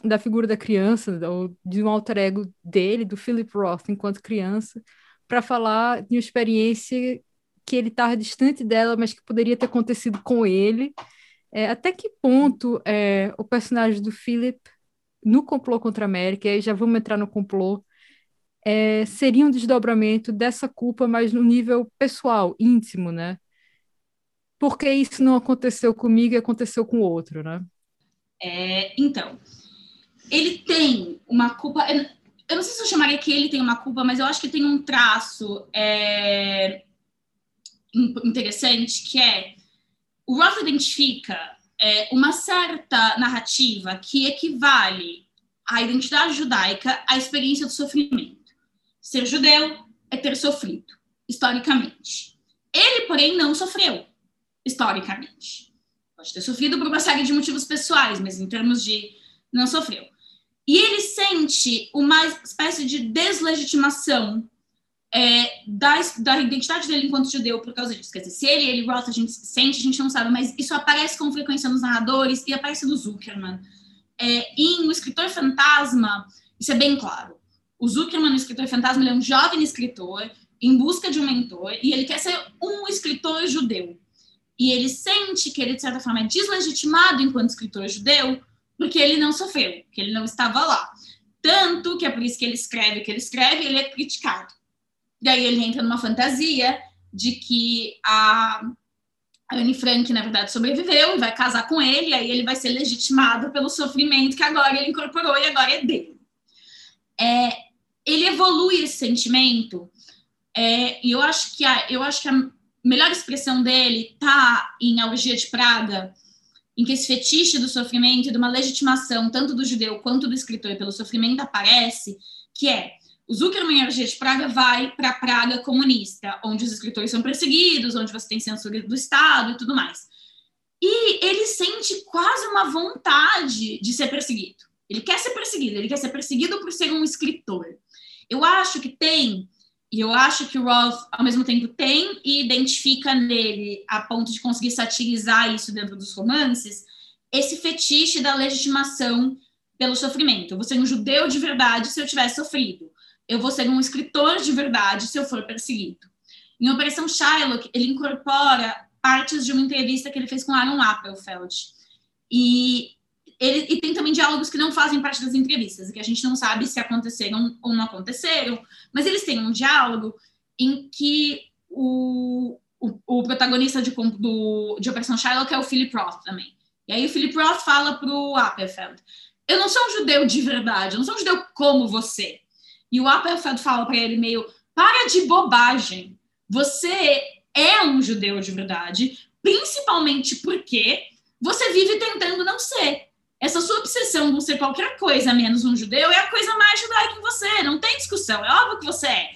da figura da criança, ou de um alter ego dele, do Philip Roth, enquanto criança, para falar de uma experiência que ele estava distante dela, mas que poderia ter acontecido com ele. É, até que ponto é, o personagem do Philip no complô contra a América, e aí já vamos entrar no complô, é, seria um desdobramento dessa culpa, mas no nível pessoal, íntimo, né? Porque isso não aconteceu comigo e aconteceu com o outro, né? É, então, ele tem uma culpa. Eu não sei se eu chamaria que ele tem uma culpa, mas eu acho que tem um traço é, interessante que é o Roth identifica é, uma certa narrativa que equivale à identidade judaica à experiência do sofrimento. Ser judeu é ter sofrido, historicamente. Ele, porém, não sofreu, historicamente. Pode ter sofrido por uma série de motivos pessoais, mas em termos de não sofreu. E ele sente uma espécie de deslegitimação é, da, da, identidade dele enquanto judeu por causa disso. Quer dizer, se ele, ele Roth, a gente sente, a gente não sabe, mas isso aparece com frequência nos narradores e aparece no Zuckerman. É, em O Escritor Fantasma, isso é bem claro. O Zuckerman, o escritor fantasma, ele é um jovem escritor em busca de um mentor e ele quer ser um escritor judeu. E ele sente que ele, de certa forma, é deslegitimado enquanto escritor judeu porque ele não sofreu, que ele não estava lá. Tanto que é por isso que ele escreve o que ele escreve e ele é criticado. Daí ele entra numa fantasia de que a Anne Frank, na verdade, sobreviveu e vai casar com ele, aí ele vai ser legitimado pelo sofrimento que agora ele incorporou e agora é dele. É, ele evolui esse sentimento, é, e eu acho que a, eu acho que a melhor expressão dele está em A de Praga, em que esse fetiche do sofrimento e de uma legitimação, tanto do judeu quanto do escritor, pelo sofrimento aparece, que é o Zuckerman em de Praga vai para a Praga comunista, onde os escritores são perseguidos, onde você tem censura do Estado e tudo mais. E ele sente quase uma vontade de ser perseguido. Ele quer ser perseguido, ele quer ser perseguido por ser um escritor. Eu acho que tem, e eu acho que o Roth, ao mesmo tempo, tem e identifica nele, a ponto de conseguir satirizar isso dentro dos romances, esse fetiche da legitimação pelo sofrimento. Eu vou ser um judeu de verdade se eu tiver sofrido. Eu vou ser um escritor de verdade se eu for perseguido. Em Operação Shylock, ele incorpora partes de uma entrevista que ele fez com Aaron Appelfeld. E ele, e tem também diálogos que não fazem parte das entrevistas, que a gente não sabe se aconteceram ou não aconteceram, mas eles têm um diálogo em que o, o, o protagonista de, do, de Operação Shylock é o Philip Roth também. E aí o Philip Roth fala para o Appelfeld, eu não sou um judeu de verdade, eu não sou um judeu como você. E o Appelfeld fala para ele meio, para de bobagem, você é um judeu de verdade, principalmente porque você vive tentando não ser essa sua obsessão por ser qualquer coisa menos um judeu é a coisa mais judaica em você, não tem discussão, é óbvio que você é.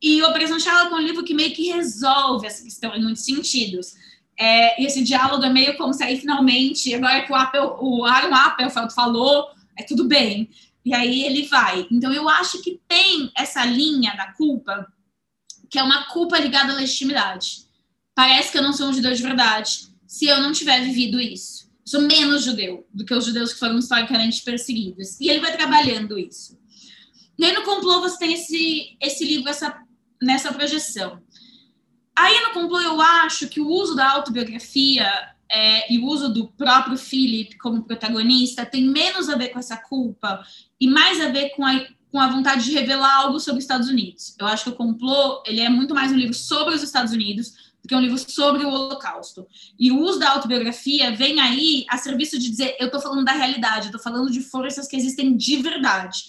E Operação Sherlock é um livro que meio que resolve essa questão em muitos sentidos. É, esse diálogo é meio como se aí finalmente, agora que o, Apple, o Aaron Appelfeld falou, é tudo bem. E aí ele vai. Então eu acho que tem essa linha da culpa, que é uma culpa ligada à legitimidade. Parece que eu não sou um judeu de verdade se eu não tiver vivido isso. Sou menos judeu do que os judeus que foram historicamente perseguidos. E ele vai trabalhando isso. Aí no complô você tem esse, esse livro essa, nessa projeção. Aí no complô eu acho que o uso da autobiografia é, e o uso do próprio Philip como protagonista tem menos a ver com essa culpa e mais a ver com a, com a vontade de revelar algo sobre os Estados Unidos. Eu acho que o complô ele é muito mais um livro sobre os Estados Unidos do que um livro sobre o Holocausto. E o uso da autobiografia vem aí a serviço de dizer eu estou falando da realidade, eu estou falando de forças que existem de verdade,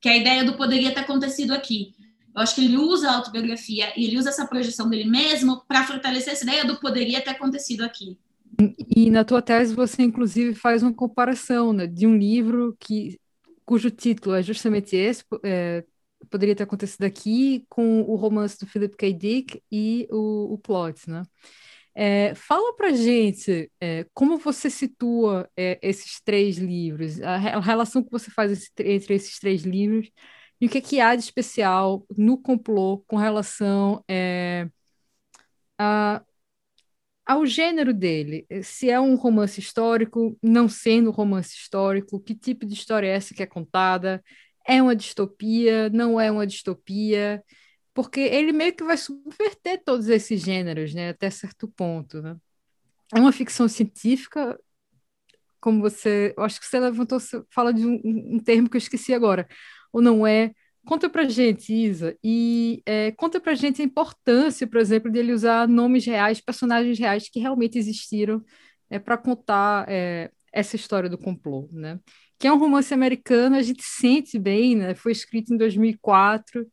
que é a ideia do poderia ter acontecido aqui. Eu acho que ele usa a autobiografia e ele usa essa projeção dele mesmo para fortalecer essa ideia do poderia ter acontecido aqui. E na tua tese você inclusive faz uma comparação né, de um livro que cujo título é justamente esse, é, poderia ter acontecido aqui, com o romance do Philip K. Dick e o, o plot, né? É, fala pra gente é, como você situa é, esses três livros, a, a, relação que você faz entre esses três livros e o que, é que há de especial no complô com relação é, a, ao gênero dele. Se é um romance histórico, não sendo um romance histórico, que tipo de história é essa que é contada? É uma distopia? Não é uma distopia? Porque ele meio que vai subverter todos esses gêneros, né, até certo ponto. Né? É uma ficção científica, como você. Eu acho que você levantou, você fala de um, um termo que eu esqueci agora ou não é? Conta pra gente, Isa, e é, conta pra gente a importância, por exemplo, de ele usar nomes reais, personagens reais que realmente existiram é, para contar é, essa história do complô, né? Que é um romance americano, a gente sente bem, né? Foi escrito em 2004,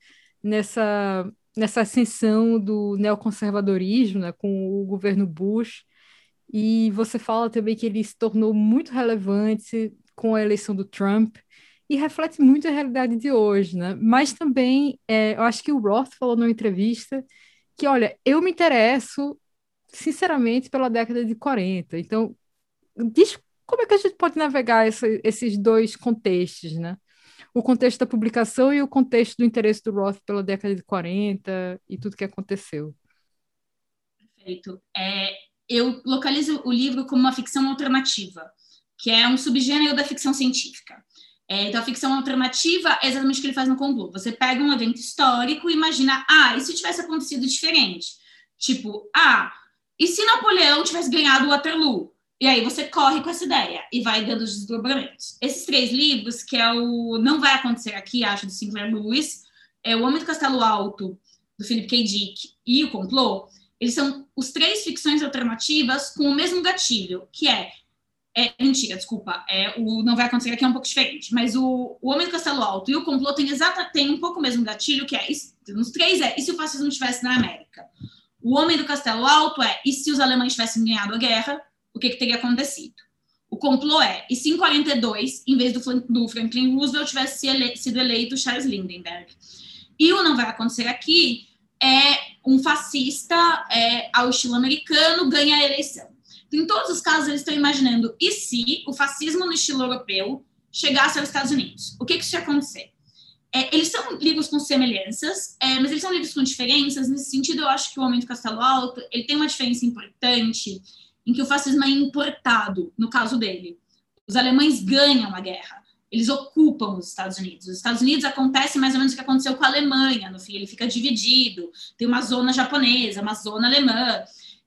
nessa, nessa ascensão do neoconservadorismo, né? Com o governo Bush, e você fala também que ele se tornou muito relevante com a eleição do Trump, e reflete muito a realidade de hoje, né? Mas também, é, eu acho que o Roth falou numa entrevista que, olha, eu me interesso, sinceramente, pela década de 40. Então, como é que a gente pode navegar esses dois contextos, né? O contexto da publicação e o contexto do interesse do Roth pela década de 40 e tudo que aconteceu. Perfeito. É, eu localizo o livro como uma ficção alternativa, que é um subgênero da ficção científica. É, então, a ficção alternativa é exatamente o que ele faz no complô. Você pega um evento histórico e imagina, ah, e se tivesse acontecido diferente? Tipo, ah, e se Napoleão tivesse ganhado Waterloo? E aí você corre com essa ideia e vai dando os desdobramentos. Esses três livros, que é o Não Vai Acontecer Aqui, acho, do Sinclair Lewis, é O Homem do Castelo Alto, do Philip K. Dick, e O Complô, eles são os três ficções alternativas com o mesmo gatilho, que é é, mentira, desculpa. É, o Não Vai Acontecer Aqui é um pouco diferente. Mas o, o Homem do Castelo Alto e o Complô tem, exata, tem um pouco mesmo gatilho, que é... Nos três é, e se o fascismo estivesse na América? O Homem do Castelo Alto é, e se os alemães tivessem ganhado a guerra, o que, que teria acontecido? O complô é, e se em 42, em vez do, do Franklin Roosevelt, tivesse ele, sido eleito Charles Lindbergh? E o Não Vai Acontecer Aqui é um fascista é, ao estilo americano ganha a eleição. Em todos os casos, eles estão imaginando, e se o fascismo no estilo europeu chegasse aos Estados Unidos? O que, que isso ia acontecer? É, eles são livros com semelhanças, é, mas eles são livros com diferenças. Nesse sentido, eu acho que o Homem do Castelo Alto ele tem uma diferença importante em que o fascismo é importado, no caso dele. Os alemães ganham a guerra, eles ocupam os Estados Unidos. Os Estados Unidos acontece mais ou menos o que aconteceu com a Alemanha, no fim, ele fica dividido, tem uma zona japonesa, uma zona alemã.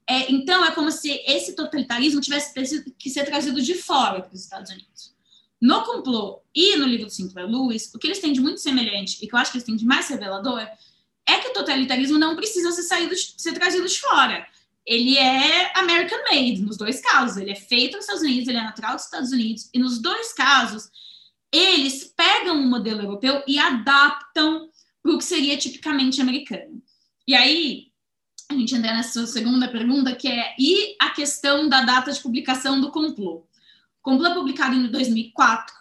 É, então, é como se esse totalitarismo tivesse que ser trazido de fora para os Estados Unidos. No complô e no livro do Sinclair Lewis, o que eles têm de muito semelhante e que eu acho que eles têm de mais revelador é que o totalitarismo não precisa ser, saído, ser trazido de fora. Ele é American made, nos dois casos. Ele é feito nos Estados Unidos, ele é natural dos Estados Unidos, e nos dois casos, eles pegam um modelo europeu e adaptam para o que seria tipicamente americano. E aí, a gente entra nessa segunda pergunta, que é e a questão da data de publicação do complô? O complô é publicado em 2004,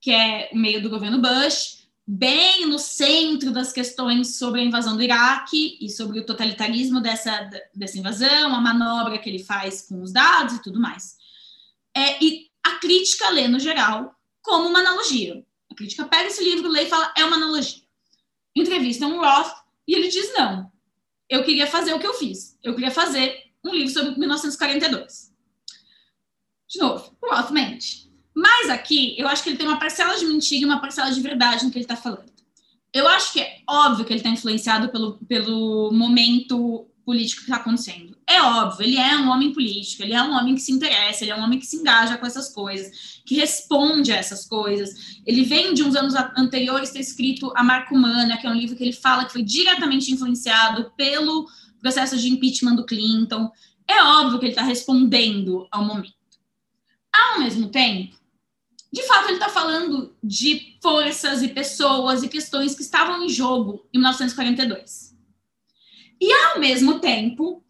que é o meio do governo Bush, bem no centro das questões sobre a invasão do Iraque e sobre o totalitarismo dessa, dessa invasão, a manobra que ele faz com os dados e tudo mais. É, e a crítica lê, no geral, como uma analogia. A crítica pega esse livro, lê e fala, é uma analogia. Entrevista um Roth e ele diz, não, eu queria fazer o que eu fiz. Eu queria fazer um livro sobre 1942. De novo, Roth mente. Mas aqui, eu acho que ele tem uma parcela de mentira e uma parcela de verdade no que ele está falando. Eu acho que é óbvio que ele está influenciado pelo, pelo momento político que está acontecendo. É óbvio, ele é um homem político, ele é um homem que se interessa, ele é um homem que se engaja com essas coisas, que responde a essas coisas. Ele vem de uns anos anteriores ter escrito A Marca Humana, que é um livro que ele fala que foi diretamente influenciado pelo processo de impeachment do Clinton. É óbvio que ele está respondendo ao momento. Ao mesmo tempo, de fato, ele está falando de forças e pessoas e questões que estavam em jogo em 1942. E, ao mesmo tempo,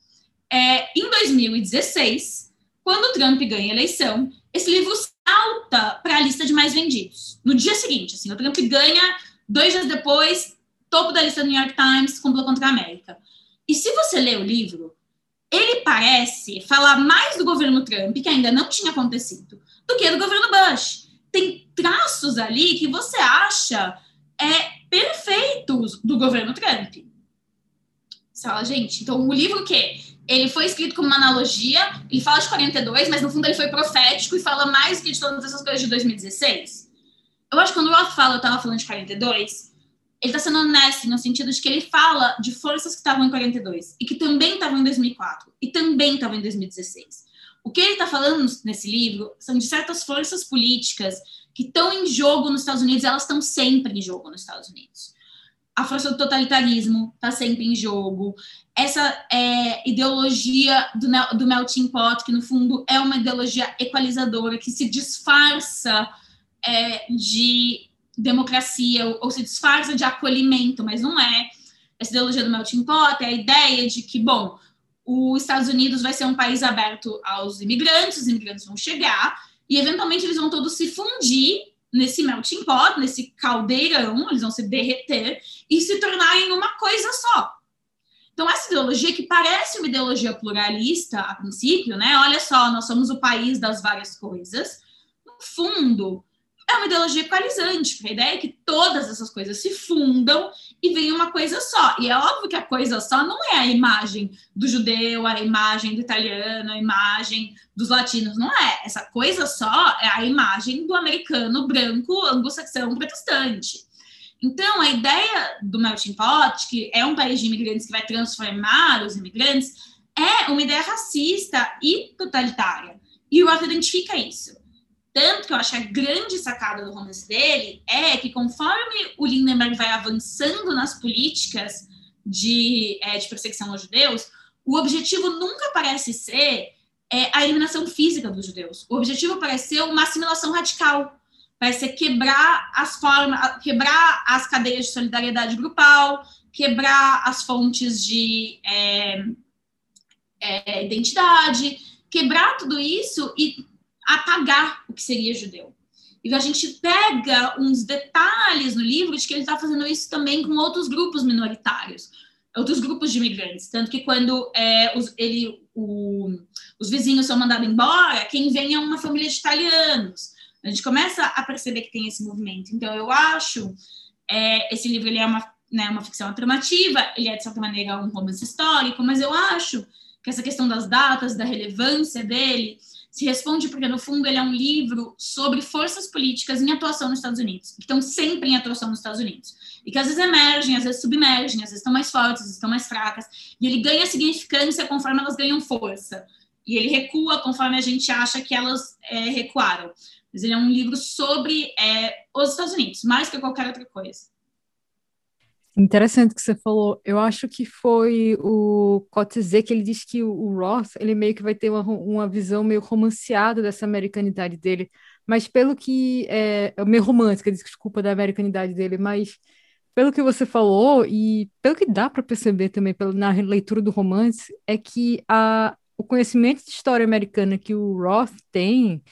é, em 2016, quando Trump ganha a eleição, esse livro salta para a lista de mais vendidos. No dia seguinte, assim, o Trump ganha, dois dias depois, topo da lista do New York Times, complô contra a América. E se você lê o livro, ele parece falar mais do governo Trump, que ainda não tinha acontecido, do que do governo Bush. Tem traços ali que você acha é, perfeitos do governo Trump. Você fala, gente, então o livro que ele foi escrito como uma analogia, ele fala de 42, mas no fundo ele foi profético e fala mais do que de todas essas coisas de 2016. Eu acho que quando o Roth fala, eu estava falando de 42, ele está sendo honesto no sentido de que ele fala de forças que estavam em 42 e que também estavam em 2004 e também estavam em 2016. O que ele está falando nesse livro são de certas forças políticas que estão em jogo nos Estados Unidos, elas estão sempre em jogo nos Estados Unidos a força do totalitarismo está sempre em jogo. Essa é, ideologia do, do melting pot, que no fundo é uma ideologia equalizadora, que se disfarça é, de democracia ou, ou, se disfarça de acolhimento, mas não é. Essa ideologia do melting pot é a ideia de que, bom, os Estados Unidos vai ser um país aberto aos imigrantes, os imigrantes vão chegar e eventualmente eles vão todos se fundir nesse melting pot, nesse caldeirão, eles vão se derreter e se tornarem uma coisa só. Então, essa ideologia, que parece uma ideologia pluralista a princípio, né? Olha só, nós somos o país das várias coisas. No fundo, é uma ideologia equalizante, porque a ideia é que todas essas coisas se fundam e vem uma coisa só. E é óbvio que a coisa só não é a imagem do judeu, a imagem do italiano, a imagem dos latinos, não é. Essa coisa só é a imagem do americano branco, anglo-saxão, protestante. Então, a ideia do melting pot, que é um país de imigrantes que vai transformar os imigrantes, é uma ideia racista e totalitária. E o Roth identifica isso. Tanto que eu acho a grande sacada do romance dele é que conforme o Lindenberg vai avançando nas políticas de, é, de perseguição aos judeus, o objetivo nunca parece ser é, a eliminação física dos judeus. O objetivo parece ser uma assimilação radical, parece ser quebrar as formas, quebrar as cadeias de solidariedade grupal, quebrar as fontes de é, é identidade, quebrar tudo isso e apagar o que seria judeu. E a gente pega uns detalhes no livro de que ele está fazendo isso também com outros grupos minoritários, outros grupos de imigrantes. Tanto que quando é, os, ele, o, os vizinhos são mandados embora, quem vem é uma família de italianos. A gente começa a perceber que tem esse movimento. Então, eu acho, é, esse livro ele é uma, né, uma ficção alternativa, ele é, de certa maneira, um romance histórico, mas eu acho que essa questão das datas, da relevância dele, se responde porque, no fundo, ele é um livro sobre forças políticas em atuação nos Estados Unidos, que estão sempre em atuação nos Estados Unidos. E que às vezes emergem, às vezes submergem, às vezes estão mais fortes, às vezes estão mais fracas. E ele ganha significância conforme elas ganham força. E ele recua conforme a gente acha que elas é, recuaram. Mas ele é um livro sobre é, os Estados Unidos, mais que qualquer outra coisa. Interessante que você falou. Eu acho que foi o Cotzé que ele diz que o, Roth ele meio que vai ter uma, uma visão meio romanceada dessa americanidade dele, mas pelo que é, é meio romântica, desculpa da americanidade dele, mas pelo que você falou e pelo que dá para perceber também pela, na leitura do romance é que a, o conhecimento de história americana que o Roth tem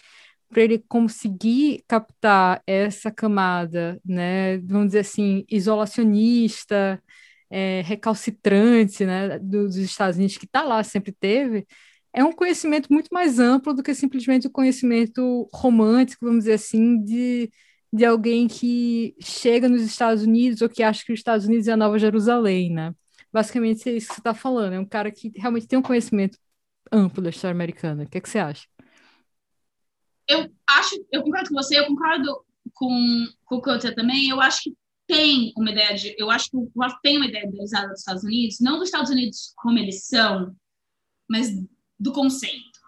para ele conseguir captar essa camada, né, vamos dizer assim, isolacionista, é, recalcitrante, né, dos Estados Unidos que está lá, sempre teve, é um conhecimento muito mais amplo do que simplesmente o conhecimento romântico, vamos dizer assim, de, de alguém que chega nos Estados Unidos ou que acha que os Estados Unidos é a Nova Jerusalém, né? Basicamente é isso que você está falando, é um cara que realmente tem um conhecimento amplo da história americana. O que, é que você acha? Eu acho, eu concordo com você, eu concordo com, com o Coulter também, eu acho que tem uma ideia de, eu acho que o Roth tem uma ideia idealizada dos Estados Unidos, não dos Estados Unidos como eles são, mas do conceito.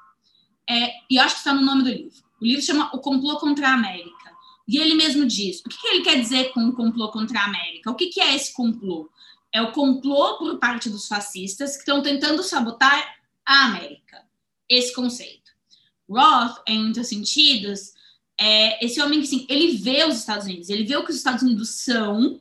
É, e eu acho que está no nome do livro. O livro chama O Complô contra a América. E ele mesmo diz: o que, que ele quer dizer com o complô contra a América? O que, que é esse complô? É o complô por parte dos fascistas que estão tentando sabotar a América. Esse conceito. Roth, em muitos sentidos, é esse homem que ele vê os Estados Unidos, ele vê o que os Estados Unidos são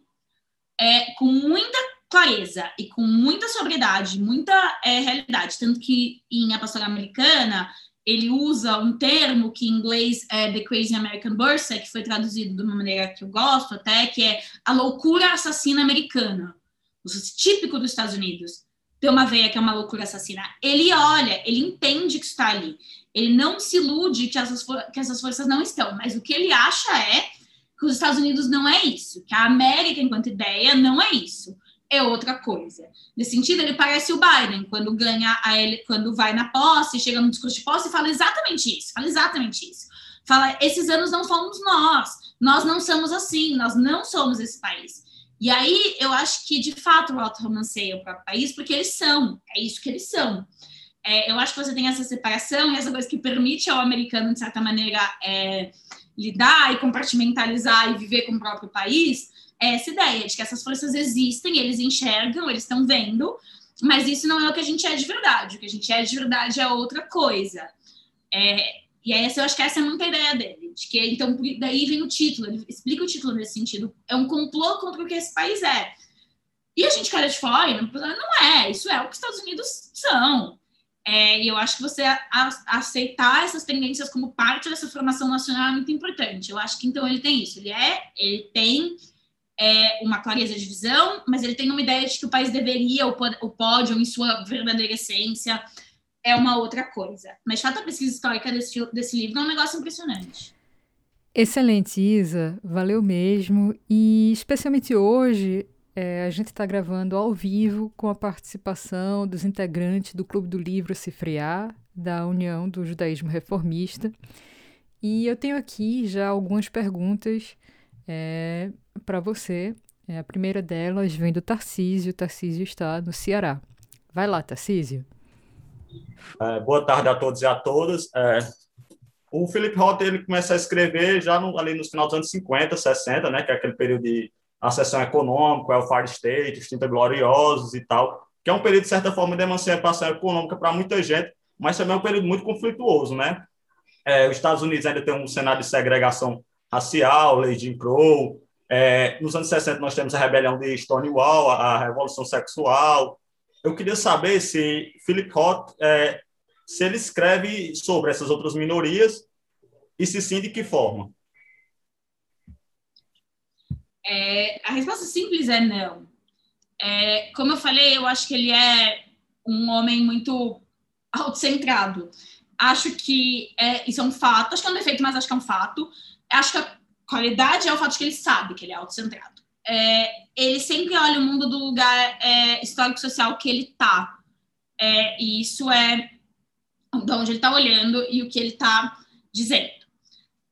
é, com muita clareza e com muita sobriedade, muita é, realidade. Tanto que em A Pastora Americana, ele usa um termo que em inglês é The Crazy American Bursa, que foi traduzido de uma maneira que eu gosto até, que é a loucura assassina americana. O típico dos Estados Unidos. Tem uma veia que é uma loucura assassina. Ele olha, ele entende que está ali. Ele não se ilude que essas, que essas forças não estão, mas o que ele acha é que os Estados Unidos não é isso, que a América enquanto ideia não é isso é outra coisa. Nesse sentido, ele parece o Biden, quando ganha a ele, quando vai na posse, chega no discurso de posse e fala exatamente isso, fala exatamente isso. Fala, esses anos não fomos nós, nós não somos assim, nós não somos esse país. E aí eu acho que de fato o Roth romanceia o próprio país, porque eles são, é isso que eles são. É, eu acho que você tem essa separação e essa coisa que permite ao americano, de certa maneira, é, lidar e compartimentalizar e viver com o próprio país, essa ideia de que essas forças existem, eles enxergam, eles estão vendo, mas isso não é o que a gente é de verdade. O que a gente é de verdade é outra coisa. É, e essa, eu acho que essa é muita ideia dele, de que então daí vem o título, ele explica o título nesse sentido. É um complô contra o que esse país é. E a gente cara de fora, não é, isso é o que os Estados Unidos são. É, e eu acho que você a, a, aceitar essas tendências como parte dessa formação nacional é muito importante. Eu acho que então ele tem isso, ele é, ele tem é, uma clareza de visão, mas ele tem uma ideia de que o país deveria, ou pode, ou em sua verdadeira essência, é uma outra coisa. Mas, de fato, a pesquisa histórica desse, desse livro é um negócio impressionante. Excelente, Isa. Valeu mesmo. E, especialmente hoje, é, a gente está gravando ao vivo com a participação dos integrantes do Clube do Livro Cifriar, da União do Judaísmo Reformista. E eu tenho aqui já algumas perguntas é, para você. É, a primeira delas vem do Tarcísio. O Tarcísio está no Ceará. Vai lá, Tarcísio. É, boa tarde a todos e a todas. É, o Philip Roth ele começa a escrever já no, ali nos final dos anos 50, 60, né, que é aquele período de acessão econômica, welfare state, os 30 gloriosos e tal, que é um período, de certa forma, de emancipação econômica para muita gente, mas também é um período muito conflituoso, né? É, os Estados Unidos ainda tem um cenário de segregação racial, lei Jim Crow. É, nos anos 60 nós temos a rebelião de Stonewall, a, a revolução sexual. Eu queria saber se Philip Roth, é, se ele escreve sobre essas outras minorias e se sim, de que forma? É, a resposta simples é não. É, como eu falei, eu acho que ele é um homem muito autocentrado. Acho que é, isso é um fato, acho que é um defeito, mas acho que é um fato acho que a qualidade é o fato de que ele sabe que ele é autocentrado. É, ele sempre olha o mundo do lugar é, histórico-social que ele está. É, e isso é de onde ele está olhando e o que ele está dizendo.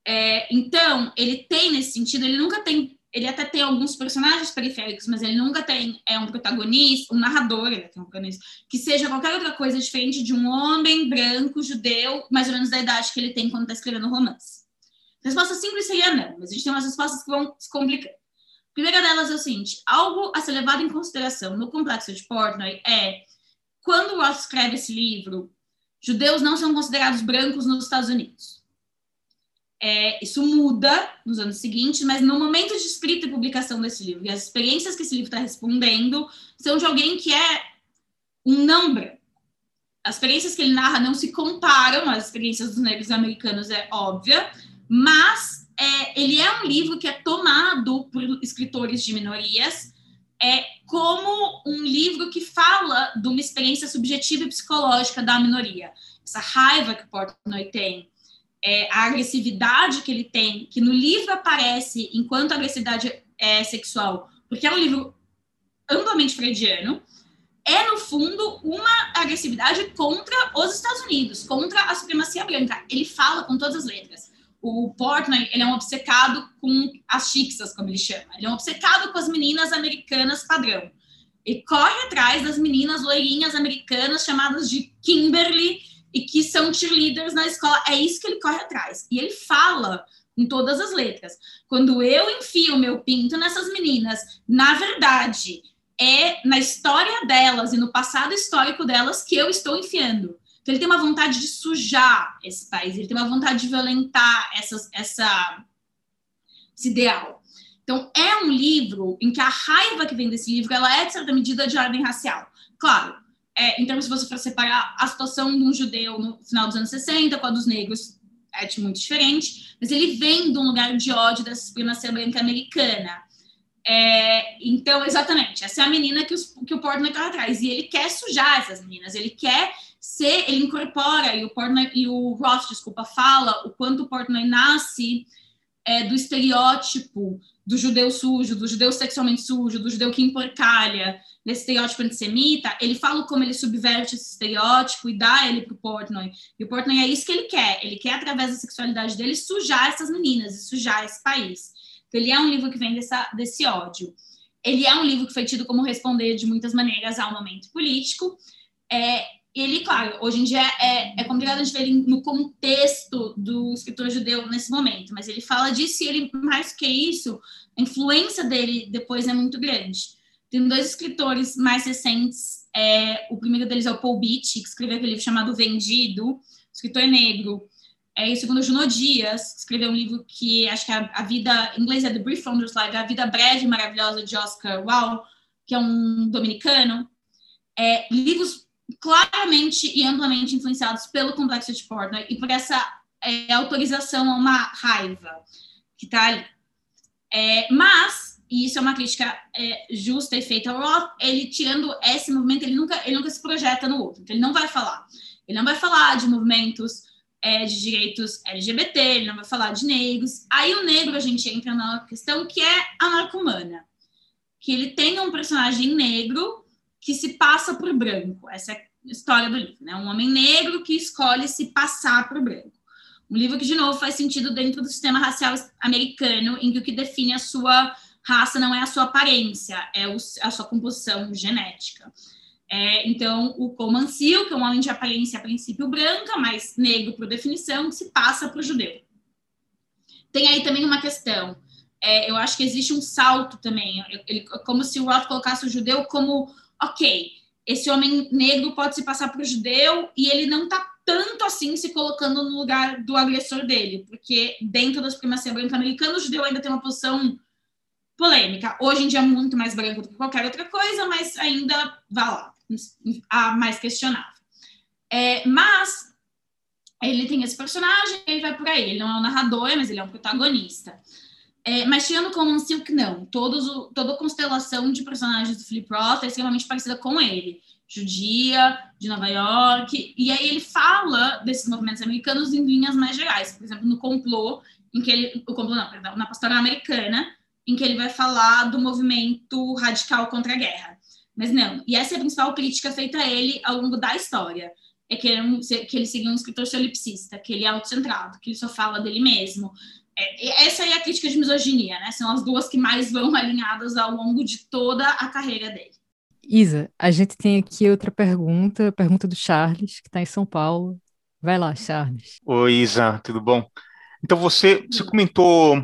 É, então, ele tem nesse sentido, ele nunca tem, ele até tem alguns personagens periféricos, mas ele nunca tem é um protagonista, um narrador, ele tem um protagonista, que seja qualquer outra coisa diferente de um homem branco, judeu, mais ou menos da idade que ele tem quando está escrevendo romance. Resposta simples seria não, mas a gente tem umas respostas que vão se complicando. A primeira delas é o seguinte: algo a ser levado em consideração no complexo de Portnoy é quando Ross escreve esse livro, judeus não são considerados brancos nos Estados Unidos. É, isso muda nos anos seguintes, mas no momento de escrita e publicação desse livro, e as experiências que esse livro está respondendo são de alguém que é um não branco. as experiências que ele narra não se comparam às experiências dos negros americanos, é óbvia, mas é, ele é um livro que é tomado por escritores de minorias é, como um livro que fala de uma experiência subjetiva e psicológica da minoria. Essa raiva que Portnoy tem, é, a agressividade que ele tem, que no livro aparece enquanto agressividade é, sexual, porque é um livro amplamente freudiano, é, no fundo, uma agressividade contra os Estados Unidos, contra a supremacia branca. Ele fala com todas as letras. O Portnoy, ele é um obcecado com as chixas, como ele chama. Ele é um obcecado com as meninas americanas padrão. E corre atrás das meninas loirinhas americanas chamadas de Kimberly e que são cheerleaders na escola. É isso que ele corre atrás. E ele fala em todas as letras. Quando eu enfio meu pinto nessas meninas, na verdade, é na história delas e no passado histórico delas que eu estou enfiando. Então, ele tem uma vontade de sujar esse país, ele tem uma vontade de violentar essa, essa, esse ideal. Então, é um livro em que a raiva que vem desse livro, ela é, de certa medida, de ordem racial. Claro, é, então, se você for separar a situação de um judeu no final dos anos 60 com a dos negros, é muito diferente, mas ele vem de um lugar de ódio da supremacia branca americana. É, então, exatamente, essa é a menina que, os, que o Portnoy está atrás. E ele quer sujar essas meninas, ele quer ser, ele incorpora, e o Portnoy, e o Roth, desculpa, fala o quanto o Portnoy nasce é, do estereótipo do judeu sujo, do judeu sexualmente sujo, do judeu que emporcalha, desse estereótipo antissemita, ele fala como ele subverte esse estereótipo e dá ele para o Portnoy. E o Portnoy é isso que ele quer. Ele quer, através da sexualidade dele, sujar essas meninas e sujar esse país. Então, ele é um livro que vem dessa, desse ódio. Ele é um livro que foi tido como responder de muitas maneiras ao momento político. É, ele, claro, hoje em dia é, é complicado a gente ver ele no contexto do escritor judeu nesse momento, mas ele fala disso e ele, mais que isso, a influência dele depois é muito grande. Tem dois escritores mais recentes, é, o primeiro deles é o Paul Beach, que escreveu aquele livro chamado Vendido, escritor negro, é, e o segundo, Juno Dias, que escreveu um livro que acho que é a, a vida, em inglês é The Brief Founder's Life, A Vida Breve e Maravilhosa de Oscar Wilde, que é um dominicano. É, livros claramente e amplamente influenciados pelo complexo de Portnoy e por essa é, autorização a uma raiva que está ali. É, mas, e isso é uma crítica é, justa e feita ao Roth, ele tirando esse movimento, ele nunca, ele nunca se projeta no outro, então ele não vai falar. Ele não vai falar de movimentos é, de direitos LGBT, ele não vai falar de negros. Aí o negro a gente entra na questão que é a narcomana, que ele tem um personagem negro que se passa por branco. Essa é a história do livro, né? Um homem negro que escolhe se passar por branco. Um livro que, de novo, faz sentido dentro do sistema racial americano, em que o que define a sua raça não é a sua aparência, é a sua composição genética. É, então, o Comancio, que é um homem de aparência a princípio branca, mas negro por definição, se passa para o judeu. Tem aí também uma questão. É, eu acho que existe um salto também. Ele, como se o Roth colocasse o judeu como, ok, esse homem negro pode se passar para o judeu e ele não está tanto assim se colocando no lugar do agressor dele, porque dentro da supremacia branca americana, o judeu ainda tem uma posição polêmica. Hoje em dia, muito mais branco do que qualquer outra coisa, mas ainda vá lá a mais questionável. É, mas ele tem esse personagem, ele vai por aí. Ele não é um narrador, mas ele é um protagonista. É, mas tirando como um Silk, não. Todos o, toda a constelação de personagens do Philip Roth é extremamente parecida com ele. Judia, de Nova York. E aí ele fala desses movimentos americanos em linhas mais gerais. Por exemplo, no complô, em que ele... O complô não, perdão, na pastoral americana, em que ele vai falar do movimento radical contra a guerra. Mas não. E essa é a principal crítica feita a ele ao longo da história. É que ele, é um, que ele seria um escritor solipsista, que ele é autocentrado, que ele só fala dele mesmo. É, essa é a crítica de misoginia, né? São as duas que mais vão [laughs] alinhadas ao longo de toda a carreira dele. Isa, a gente tem aqui outra pergunta, pergunta do Charles, que está em São Paulo. Vai lá, Charles. Oi, Isa, tudo bom? Então, você, você comentou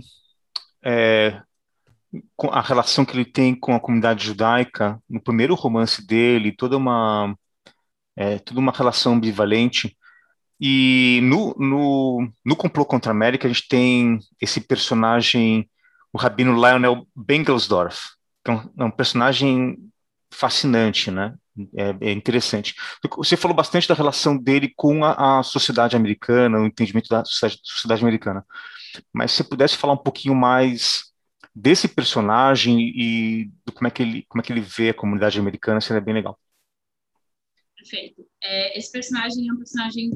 é, a relação que ele tem com a comunidade judaica no primeiro romance dele, toda uma é, toda uma relação ambivalente. E no, no, no Complô contra a América, a gente tem esse personagem, o rabino Lionel Bengelsdorf, que é um, é um personagem fascinante, né? é, é, interessante. Você falou bastante da relação dele com a, a sociedade americana, o entendimento da sociedade, sociedade, americana. Mas se pudesse falar um pouquinho mais desse personagem e do como é que ele, como é que ele vê a comunidade americana, seria bem legal. Perfeito. É, esse personagem é um personagem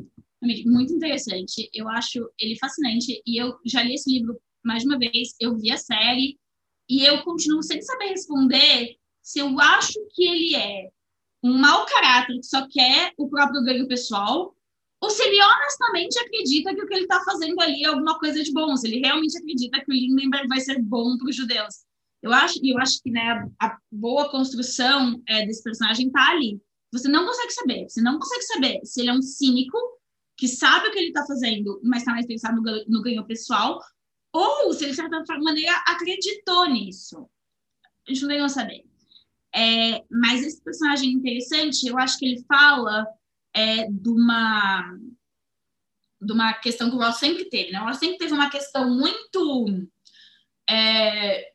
muito interessante. Eu acho ele fascinante e eu já li esse livro mais uma vez. Eu vi a série e eu continuo sem saber responder se eu acho que ele é um mau caráter que só quer o próprio ganho pessoal, ou se ele honestamente acredita que o que ele está fazendo ali é alguma coisa de bom, se ele realmente acredita que o Lindenberg vai ser bom para os judeus. Eu acho, eu acho que né, a boa construção é, desse personagem está ali. Você não consegue saber, você não consegue saber se ele é um cínico que sabe o que ele está fazendo, mas está mais pensado no, no ganho pessoal, ou se ele, de certa maneira, acreditou nisso. A gente não tem como saber. É, mas esse personagem interessante, eu acho que ele fala é, de uma de uma questão que o Ross sempre teve, né? O Ross sempre teve uma questão muito, é,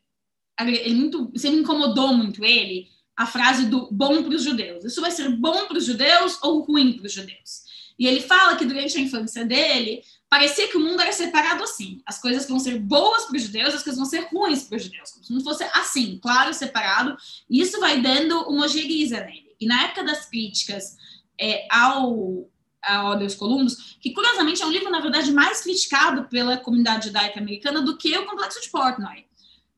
muito sempre incomodou muito ele a frase do bom para os judeus. Isso vai ser bom para os judeus ou ruim para os judeus? E ele fala que durante a infância dele parecia que o mundo era separado assim. As coisas vão ser boas para os judeus, as coisas vão ser ruins para os judeus. Como se não fosse assim, claro, separado. E isso vai dando uma ojeriza nele. E na época das críticas é, ao, ao Deus Columbus, que curiosamente é um livro, na verdade, mais criticado pela comunidade judaica americana do que o Complexo de Portnoy.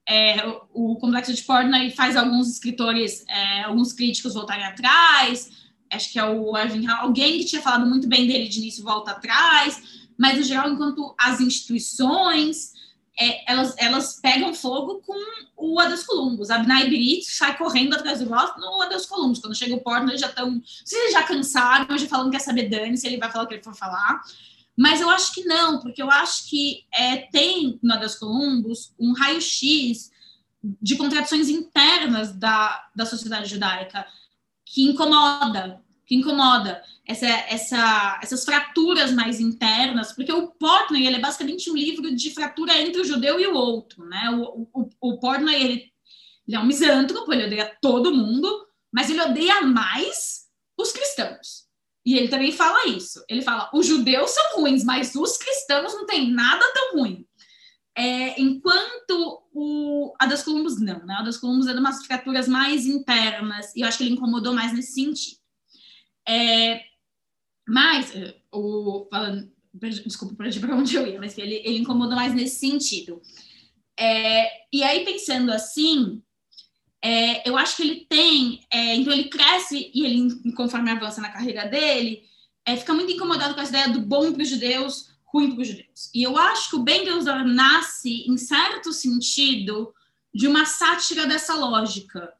É, o, o, Complexo de Portnoy faz alguns escritores, é, alguns críticos voltarem atrás, acho que é o Irving alguém que tinha falado muito bem dele de início volta atrás, mas no geral, enquanto as instituições é, elas, elas pegam fogo com o Adeus Columbus. A Abnai sai correndo atrás do Roth no Adeus Columbus. Quando chega o Portland, eles já estão. Se eles já cansaram, já falando que quer saber Dani, se ele vai falar o que ele for falar. Mas eu acho que não, porque eu acho que é, tem no Adeus Columbus um raio-x de contradições internas da, da sociedade judaica que incomoda, que incomoda essa, essa, essas fraturas mais internas, porque o Portnoy ele é basicamente um livro de fratura entre o judeu e o outro, né? O, o, o Portnoy ele, ele é um misântropo, ele odeia todo mundo, mas ele odeia mais os cristãos. E ele também fala isso. Ele fala: os judeus são ruins, mas os cristãos não têm nada tão ruim. É, enquanto o a das Columbus não, né? A das Columbus é de umas fraturas mais internas, e eu acho que ele incomodou mais nesse sentido. É, mas, eh, o, falando, desculpa, perdi para onde eu ia, mas ele, ele incomodou mais nesse sentido. É, e aí, pensando assim, é, eu acho que ele tem, é, então ele cresce e ele, conforme avança na carreira dele, é, fica muito incomodado com essa ideia do bom para os judeus, ruim para os judeus. E eu acho que o Ben Gilzor nasce, em certo sentido, de uma sátira dessa lógica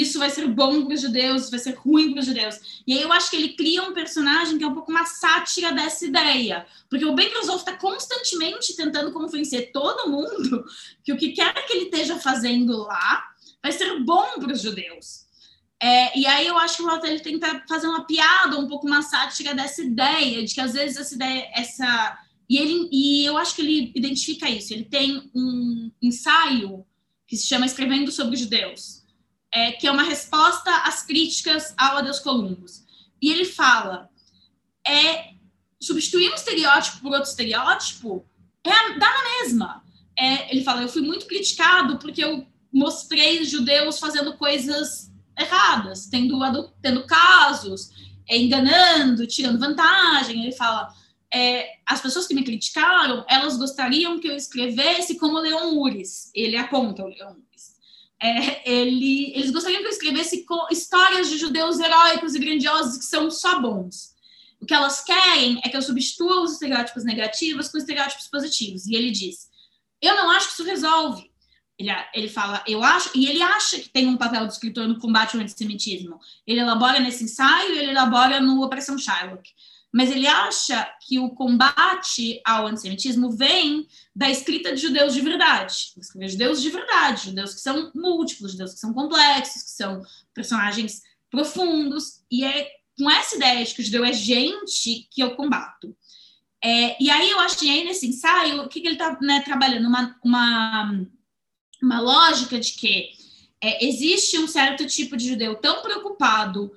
isso vai ser bom para os judeus, vai ser ruim para os judeus. E aí eu acho que ele cria um personagem que é um pouco uma sátira dessa ideia, porque o Ben Kruzov está constantemente tentando convencer todo mundo que o que quer que ele esteja fazendo lá vai ser bom para os judeus. É, e aí eu acho que o ele tenta fazer uma piada, um pouco uma sátira dessa ideia, de que às vezes essa ideia, essa e ele e eu acho que ele identifica isso. Ele tem um ensaio que se chama Escrevendo sobre os Judeus é, que é uma resposta às críticas ao Adeus Columbus. E ele fala: é, substituir um estereótipo por outro estereótipo é, dá na mesma. É, ele fala: eu fui muito criticado porque eu mostrei judeus fazendo coisas erradas, tendo, tendo casos, é, enganando, tirando vantagem. Ele fala: é, as pessoas que me criticaram, elas gostariam que eu escrevesse como Leon Uris. Ele aponta o Leon é, ele, eles gostariam que eu escrevesse histórias de judeus heróicos e grandiosos que são só bons. O que elas querem é que eu substitua os estereótipos negativos com estereótipos positivos. E ele diz: Eu não acho que isso resolve. Ele, ele fala, eu acho, e ele acha que tem um papel do escritor no combate ao antissemitismo. Ele elabora nesse ensaio, ele elabora no Operação Shylock mas ele acha que o combate ao antissemitismo vem da escrita de judeus de verdade. Escrever judeus de verdade, judeus que são múltiplos, judeus que são complexos, que são personagens profundos, e é com essa ideia de que o judeu é gente que eu combato. É, e aí eu acho que aí nesse ensaio, o que, que ele está né, trabalhando? Uma, uma, uma lógica de que é, existe um certo tipo de judeu tão preocupado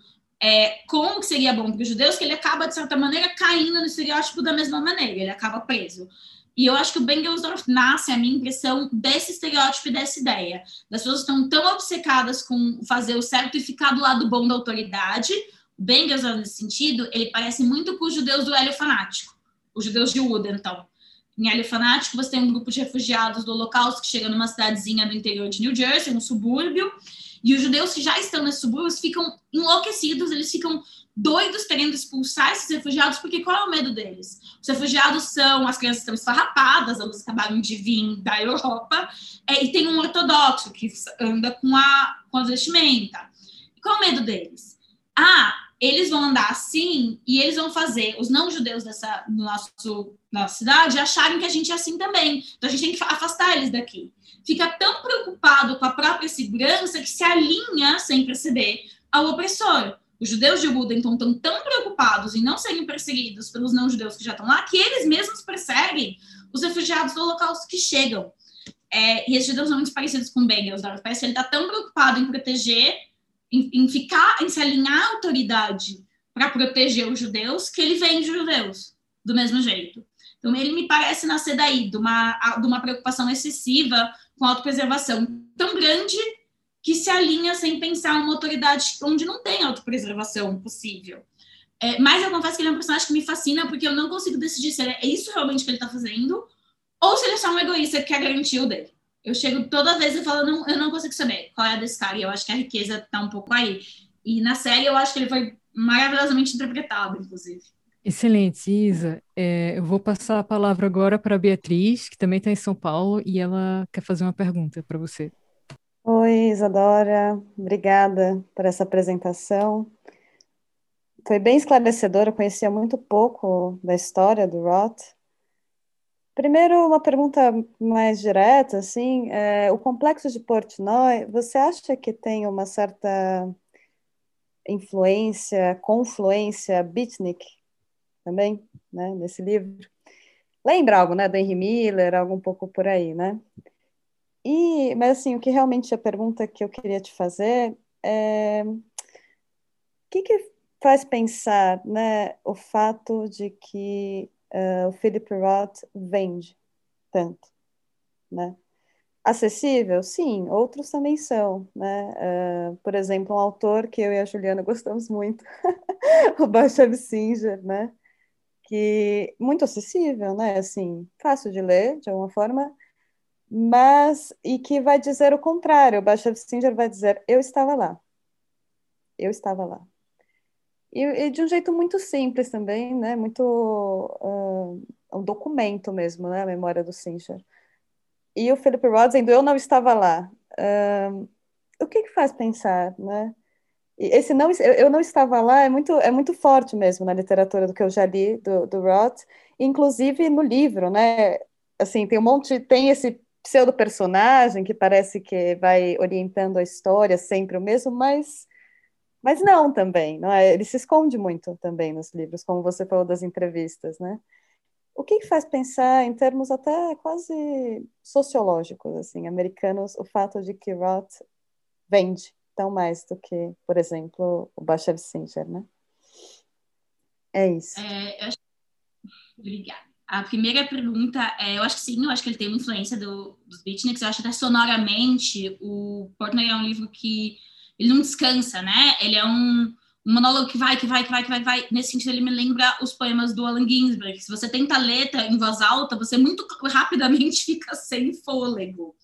é, que seria bom para os judeus, que ele acaba, de certa maneira, caindo no estereótipo da mesma maneira, ele acaba preso. E eu acho que o Bengelsdorf nasce, a minha impressão, desse estereótipo e dessa ideia. Das pessoas estão tão obcecadas com fazer o certo e ficar do lado bom da autoridade. O Bengelsdorf, nesse sentido, ele parece muito com os judeus do Hélio Fanático, os judeus de Uda, então. Em Hélio Fanático, você tem um grupo de refugiados do Holocausto que chega numa cidadezinha do interior de New Jersey, um subúrbio, e os judeus que já estão nesses subúrbios ficam enlouquecidos, eles ficam doidos querendo expulsar esses refugiados, porque qual é o medo deles? Os refugiados são, as crianças estão esfarrapadas, elas acabaram de vir da Europa, é, e tem um ortodoxo que anda com a, com a vestimenta. Qual é o medo deles? Ah, eles vão andar assim e eles vão fazer os não-judeus dessa no nosso nossa cidade acharem que a gente é assim também. Então a gente tem que afastar eles daqui. Fica tão preocupado com a própria segurança que se alinha sem perceber ao opressor. Os judeus de Buda, então, estão tão preocupados em não serem perseguidos pelos não-judeus que já estão lá, que eles mesmos perseguem os refugiados do Holocausto que chegam. É, e esses judeus são muito parecidos com Bengals, né? parece ele está tão preocupado em proteger, em, em, ficar, em se alinhar à autoridade para proteger os judeus, que ele vende os judeus do mesmo jeito. Então, ele me parece nascer daí, de uma, de uma preocupação excessiva com autopreservação tão grande que se alinha sem pensar uma autoridade onde não tem autopreservação possível. É, mas eu confesso que ele é um personagem que me fascina porque eu não consigo decidir se é isso realmente que ele está fazendo ou se ele é só um egoísta que quer garantir o dele. Eu chego toda vez e falo, não, eu não consigo saber qual é desse cara, e eu acho que a riqueza está um pouco aí. E na série eu acho que ele foi maravilhosamente interpretado, inclusive. Excelente, Isa. É, eu vou passar a palavra agora para a Beatriz, que também está em São Paulo, e ela quer fazer uma pergunta para você. Oi, Isadora, obrigada por essa apresentação. Foi bem esclarecedora, eu conhecia muito pouco da história do Roth. Primeiro, uma pergunta mais direta, assim, é, o complexo de Portnoy, você acha que tem uma certa influência, confluência beatnik também, né, nesse livro? Lembra algo, né, do Henry Miller, algo um pouco por aí, né? E, mas assim, o que realmente a pergunta que eu queria te fazer é o que, que faz pensar, né, o fato de que uh, o Philip Roth vende tanto, né? Acessível? Sim, outros também são, né? Uh, por exemplo, um autor que eu e a Juliana [laughs] gostamos muito, [laughs] o Bashev Singer, né? Que muito acessível, né? Assim, fácil de ler, de alguma forma, mas e que vai dizer o contrário. O Bashar Singer vai dizer: Eu estava lá. Eu estava lá. E, e, de um jeito muito simples também, né? Muito uh, um documento mesmo, né? A memória do Singer. E o Philip Roth dizendo: Eu não estava lá. Uh, o que, que faz pensar, né? esse não eu não estava lá é muito é muito forte mesmo na literatura do que eu já li do, do Roth inclusive no livro né assim tem um monte tem esse pseudo-personagem que parece que vai orientando a história sempre o mesmo, mas, mas não também, não é? Ele se esconde muito também nos livros, como você falou das entrevistas, né? O que, faz pensar em termos até quase sociológicos, assim, americanos, o fato de que Roth vende tão mais do que, por exemplo, o Bashev Singer, né? É isso. É, acho... Obrigada. A primeira pergunta é, eu acho que sim, eu acho que ele tem uma influência do, dos beatniks, eu acho até sonoramente, o Portnoy é um livro que ele não descansa, né? Ele é um, um monólogo que vai, que vai, que vai, que vai, que vai. Nesse sentido, ele me lembra os poemas do Allen Ginsberg. Se você tenta letra em voz alta, você muito [laughs] rapidamente fica sem fôlego.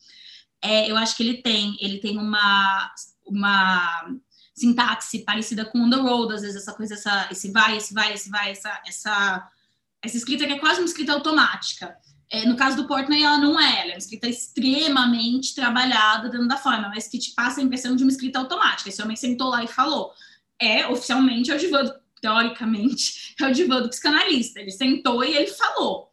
É, eu acho que ele tem, ele tem uma, uma sintaxe parecida com On the Road, às vezes essa coisa, essa, esse vai, esse vai, esse vai, essa, essa essa escrita que é quase uma escrita automática. É, no caso do Portnoy, ela não é, ela é uma escrita extremamente trabalhada dentro da forma, mas que te passa a impressão de uma escrita automática. Esse homem sentou lá e falou. É, oficialmente, é o Divaldo, teoricamente, [laughs] é o Divaldo psicanalista. Ele sentou e ele falou.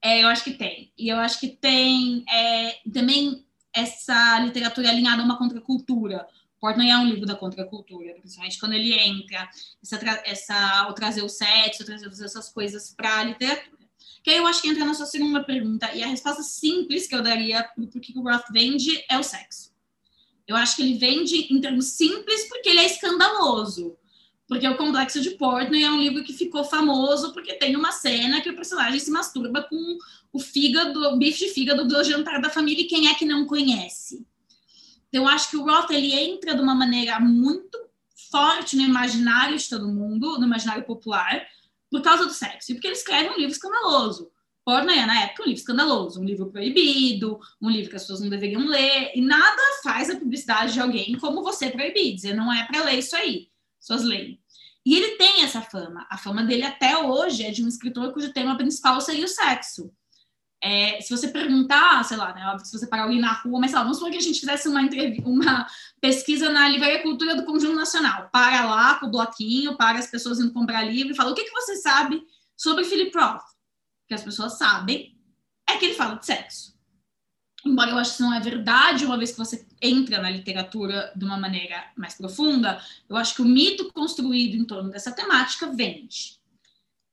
É, eu acho que tem. E eu acho que tem é, também essa literatura alinhada a uma contracultura. Portnoy é um livro da contracultura, principalmente quando ele entra, essa, essa, trazer o sexo, trazer essas coisas para a literatura. Que aí eu acho que entra na sua segunda pergunta, e a resposta simples que eu daria para que o Roth vende é o sexo. Eu acho que ele vende em termos simples porque ele é escandaloso. Porque o Complexo de Portnoy é um livro que ficou famoso porque tem uma cena que o personagem se masturba com o fígado, o bife de fígado do jantar da família e quem é que não conhece? Então, eu acho que o Roth, ele entra de uma maneira muito forte no imaginário de todo mundo, no imaginário popular, por causa do sexo. E porque ele escreve um livro escandaloso. Porno é, na época, um livro escandaloso, um livro proibido, um livro que as pessoas não deveriam ler, e nada faz a publicidade de alguém como você proibir, dizer não é para ler isso aí, suas leis. E ele tem essa fama. A fama dele até hoje é de um escritor cujo tema principal seria o sexo. É, se você perguntar, sei lá, né, se você parar alguém na rua, mas sei lá, vamos supor que a gente fizesse uma, uma pesquisa na Livraria Cultura do Conjunto Nacional. Para lá com o bloquinho, para as pessoas indo comprar livro e fala: o que, que você sabe sobre Philip Roth? Que as pessoas sabem é que ele fala de sexo. Embora eu acho que não é verdade, uma vez que você entra na literatura de uma maneira mais profunda, eu acho que o mito construído em torno dessa temática vende.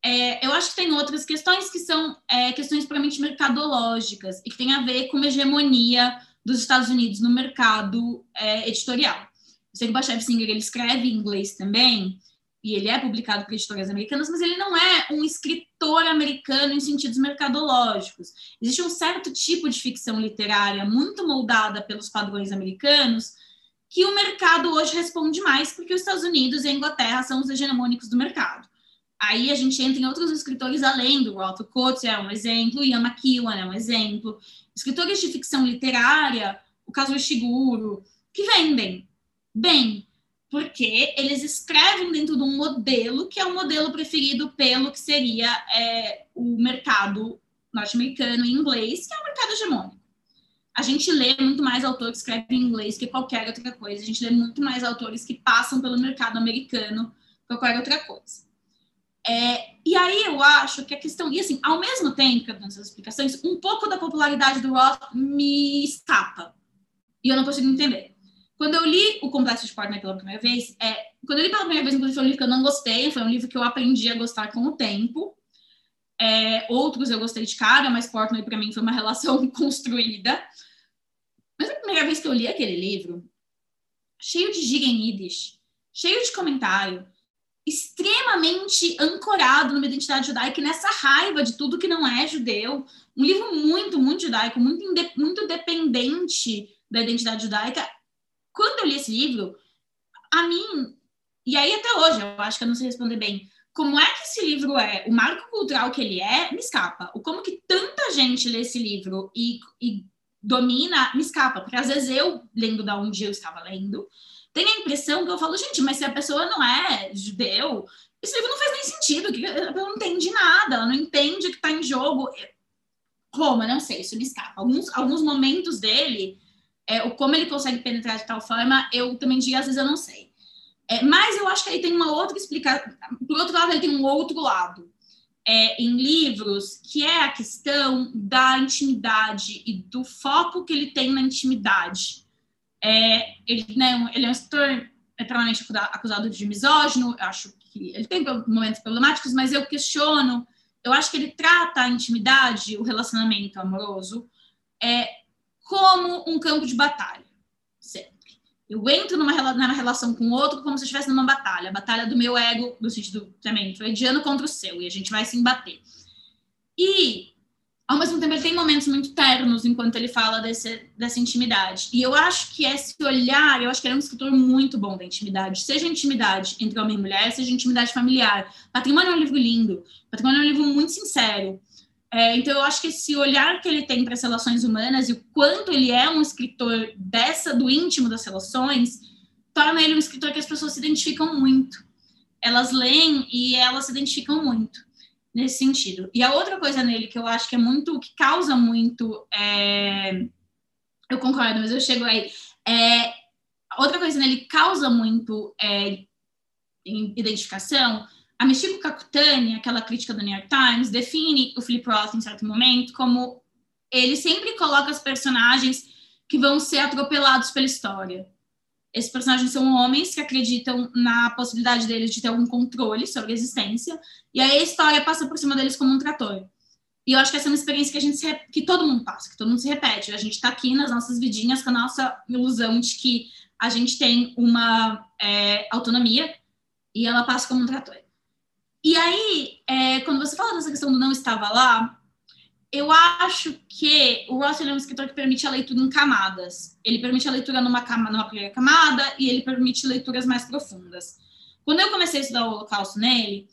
É, eu acho que tem outras questões que são é, questões puramente mercadológicas e que tem a ver com uma hegemonia dos Estados Unidos no mercado é, editorial. Eu sei que o Bashev Singer ele escreve em inglês também, e ele é publicado por editoras americanas, mas ele não é um escritor americano em sentidos mercadológicos. Existe um certo tipo de ficção literária muito moldada pelos padrões americanos que o mercado hoje responde mais, porque os Estados Unidos e a Inglaterra são os hegemônicos do mercado. Aí a gente entra em outros escritores além do Walter Coates, é um exemplo, Ian McEwan é um exemplo. Escritores de ficção literária, o caso Ishiguro, que vendem bem, porque eles escrevem dentro de um modelo que é o modelo preferido pelo que seria é, o mercado norte-americano em inglês, que é o mercado hegemônico. A gente lê muito mais autores que escrevem em inglês que qualquer outra coisa. A gente lê muito mais autores que passam pelo mercado americano que qualquer outra coisa. É, e aí eu acho que a questão, e assim, ao mesmo tempo que eu dou essas explicações, um pouco da popularidade do Roth me escapa. E eu não consigo entender. Quando eu li o Complexo de Portnoy pela primeira vez, é, quando eu li pela primeira vez, inclusive, foi um livro que eu não gostei, foi um livro que eu aprendi a gostar com o tempo. É, outros eu gostei de cara, mas Portnoy para mim foi uma [laughs] relação construída. Mas a primeira vez que eu li aquele livro, cheio de giga em Yiddish, cheio de comentário, extremamente ancorado numa identidade judaica e nessa raiva de tudo que não é judeu. Um livro muito, muito judaico, muito, muito dependente da identidade judaica. Quando eu li esse livro, a mim, e aí até hoje, eu acho que eu não sei responder bem, como é que esse livro é, o marco cultural que ele é, me escapa. O como que tanta gente lê esse livro e, e domina, me escapa, porque às vezes eu, lendo da onde eu estava lendo, tem a impressão que eu falo, gente, mas se a pessoa não é judeu, esse livro não faz nem sentido, que ela não entende nada, ela não entende o que está em jogo. Roma, não sei, isso me escapa. Alguns, alguns momentos dele, é, o como ele consegue penetrar de tal forma, eu também digo, às vezes eu não sei. É, mas eu acho que aí tem uma outra explicação. Por outro lado, ele tem um outro lado. É, em livros, que é a questão da intimidade e do foco que ele tem na intimidade. É, ele, né, ele é um escritor eternamente acusado de misógino, eu acho que ele tem momentos problemáticos, mas eu questiono, eu acho que ele trata a intimidade, o relacionamento amoroso, é, como um campo de batalha, sempre. Eu entro numa, numa relação com o outro como se eu estivesse numa batalha, batalha do meu ego, no sentido também freudiano contra o seu, e a gente vai se embater. E ao mesmo tempo ele tem momentos muito ternos enquanto ele fala desse, dessa intimidade. E eu acho que esse olhar, eu acho que ele é um escritor muito bom da intimidade, seja intimidade entre homem e mulher, seja intimidade familiar. Patrimônio é um livro lindo, Patrimônio é um livro muito sincero. É, então eu acho que esse olhar que ele tem para as relações humanas e o quanto ele é um escritor dessa do íntimo das relações, torna ele um escritor que as pessoas se identificam muito. Elas leem e elas se identificam muito nesse sentido. E a outra coisa nele que eu acho que é muito, que causa muito, é, eu concordo, mas eu chego aí, é, outra coisa nele causa muito é, identificação, a Michiko Kakutani, aquela crítica do New York Times, define o Philip Roth em certo momento como ele sempre coloca os personagens que vão ser atropelados pela história. Esses personagens são homens que acreditam na possibilidade deles de ter algum controle sobre a existência, e aí a história passa por cima deles como um trator. E eu acho que essa é uma experiência que a gente se, que todo mundo passa, que todo mundo se repete. A gente está aqui nas nossas vidinhas com a nossa ilusão de que a gente tem uma é, autonomia e ela passa como um trator. E aí, é, quando você fala dessa questão do não estava lá, eu acho que o Ross é um escritor que permite a leitura em camadas. Ele permite a leitura numa, cama, numa primeira camada e ele permite leituras mais profundas. Quando eu comecei a estudar o Holocausto nele,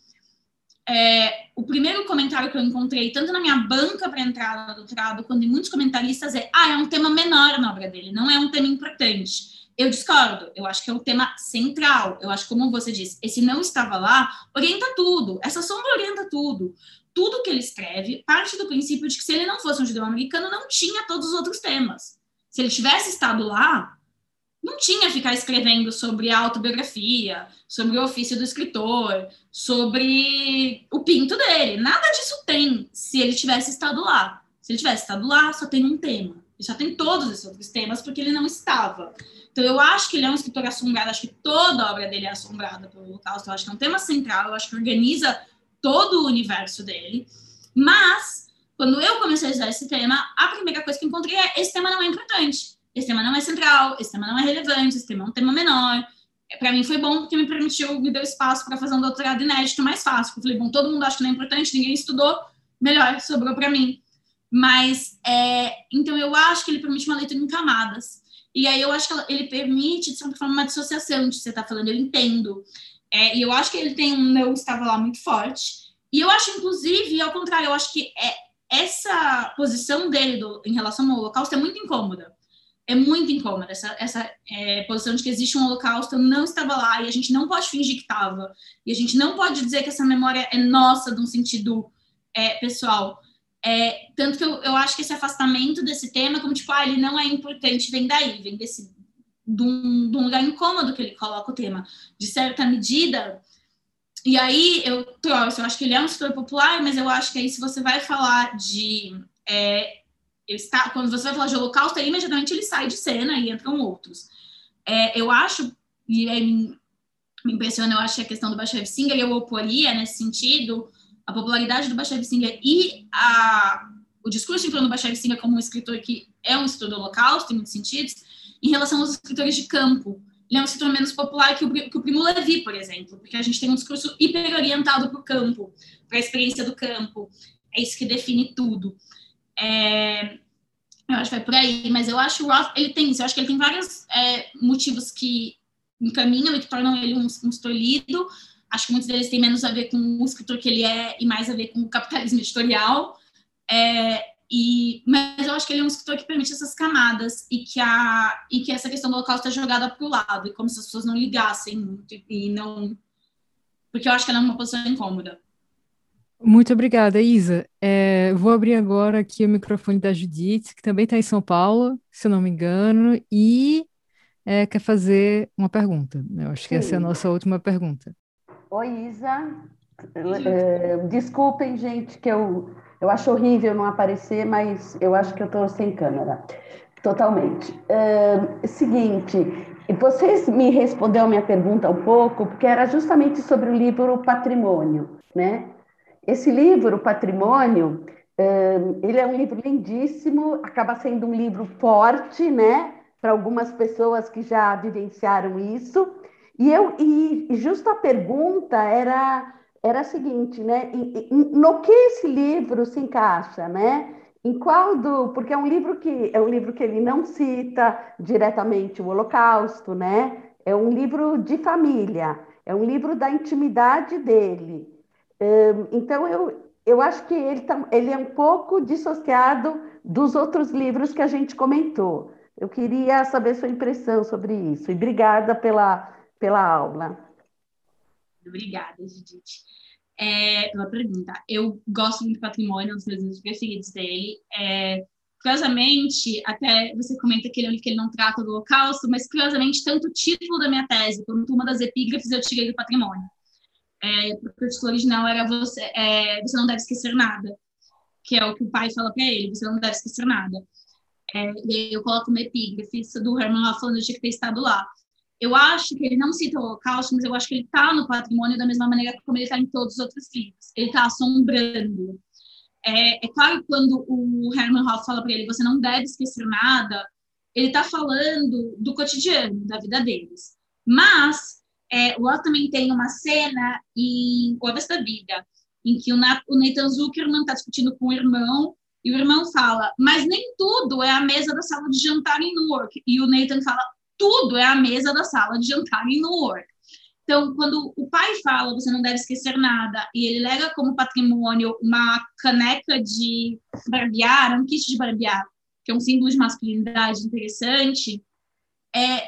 é, o primeiro comentário que eu encontrei, tanto na minha banca para entrada do doutorado, quanto em muitos comentaristas, é: ah, é um tema menor na obra dele, não é um tema importante. Eu discordo, eu acho que é o tema central. Eu acho, como você disse, esse não estava lá, orienta tudo. Essa sombra orienta tudo. Tudo que ele escreve parte do princípio de que se ele não fosse um judeu americano, não tinha todos os outros temas. Se ele tivesse estado lá, não tinha ficar escrevendo sobre a autobiografia, sobre o ofício do escritor, sobre o pinto dele. Nada disso tem se ele tivesse estado lá. Se ele tivesse estado lá, só tem um tema. Ele só tem todos esses outros temas porque ele não estava. Então, eu acho que ele é um escritor assombrado, acho que toda a obra dele é assombrada pelo Holocausto. Eu acho que é um tema central, eu acho que organiza todo o universo dele. Mas, quando eu comecei a estudar esse tema, a primeira coisa que encontrei é: esse tema não é importante esse tema não é central, esse tema não é relevante, esse tema é um tema menor. Para mim foi bom porque me permitiu, me deu espaço para fazer um doutorado inédito mais fácil. Eu falei, bom, todo mundo acha que não é importante, ninguém estudou, melhor, sobrou para mim. Mas, é, então eu acho que ele permite uma leitura em camadas. E aí eu acho que ele permite, de certa forma, uma dissociação de você está falando, eu entendo. É, e eu acho que ele tem um não estava lá muito forte. E eu acho, inclusive, ao contrário, eu acho que é, essa posição dele do, em relação ao Holocausto é muito incômoda é muito incômoda essa, essa é, posição de que existe um holocausto, não estava lá e a gente não pode fingir que estava. E a gente não pode dizer que essa memória é nossa, de um sentido é, pessoal. É, tanto que eu, eu acho que esse afastamento desse tema, como tipo, ah, ele não é importante, vem daí, vem desse, de um, de um lugar incômodo que ele coloca o tema. De certa medida, e aí eu eu acho que ele é um escritor popular, mas eu acho que aí se você vai falar de é, está, quando você vai falar de holocausto, aí imediatamente ele sai de cena e entram outros. É, eu acho, e aí me, me impressiona, eu acho que a questão do Bashev Singer, eu oporia nesse sentido a popularidade do Bashev Singer e a, o discurso em torno do Bashev Singer como um escritor que é um escritor do holocausto, em muitos sentidos, em relação aos escritores de campo. Ele é um escritor menos popular que o, que o Primo Levi, por exemplo, porque a gente tem um discurso hiper orientado para o campo, para a experiência do campo. É isso que define tudo. É, eu acho que vai por aí, mas eu acho o Roth, ele tem isso, eu acho que ele tem vários é, motivos que encaminham e que tornam ele um, um escritor lido. Acho que muitos deles têm menos a ver com o escritor que ele é e mais a ver com o capitalismo editorial. É, e, mas eu acho que ele é um escritor que permite essas camadas e que, a, e que essa questão do holocausto é jogada para o lado, e como se as pessoas não ligassem muito e não. Porque eu acho que ela é uma posição incômoda. Muito obrigada, Isa. É, vou abrir agora aqui o microfone da Judite, que também está em São Paulo, se eu não me engano, e é, quer fazer uma pergunta. Eu acho que essa é a nossa última pergunta. Oi, Isa. É, desculpem, gente, que eu, eu acho horrível não aparecer, mas eu acho que eu estou sem câmera. Totalmente. É, seguinte, vocês me responderam a minha pergunta um pouco, porque era justamente sobre o livro Patrimônio, né? Esse livro, Patrimônio, ele é um livro lindíssimo, acaba sendo um livro forte, né? Para algumas pessoas que já vivenciaram isso. E eu e justo a pergunta era era a seguinte, né? No que esse livro se encaixa, né? Em qual do, porque é um livro que é um livro que ele não cita diretamente o Holocausto, né? É um livro de família, é um livro da intimidade dele. Então, eu, eu acho que ele, tá, ele é um pouco dissociado dos outros livros que a gente comentou. Eu queria saber sua impressão sobre isso. E obrigada pela, pela aula. Obrigada, Judith. É, pela pergunta. Eu gosto muito do patrimônio, dos meus preferidos dele. É, curiosamente, até você comenta que ele é que ele não trata do holocausto, mas curiosamente, tanto o título da minha tese quanto uma das epígrafes eu tirei do patrimônio é, porque o título original era você, é, você não deve esquecer nada, que é o que o pai fala para ele, você não deve esquecer nada. É, e aí eu coloco uma epígrafe do Herman lá falando de ter estado lá. Eu acho que ele não cita o Holocausto, mas eu acho que ele está no patrimônio da mesma maneira como ele está em todos os outros livros. Ele está assombrando. É, é, claro quando o Herman Hoff fala para ele, você não deve esquecer nada, ele está falando do cotidiano, da vida deles. Mas É, o Roth também tem uma cena em O Avesso da Vida, em que o, Nathan Zuckerman está discutindo com o irmão, e o irmão fala, mas nem tudo é a mesa da sala de jantar em Newark. E o Nathan fala, tudo é a mesa da sala de jantar em Newark. Então, quando o pai fala, você não deve esquecer nada, e ele lega como patrimônio uma caneca de barbear, um kit de barbear, que é um símbolo de masculinidade interessante, é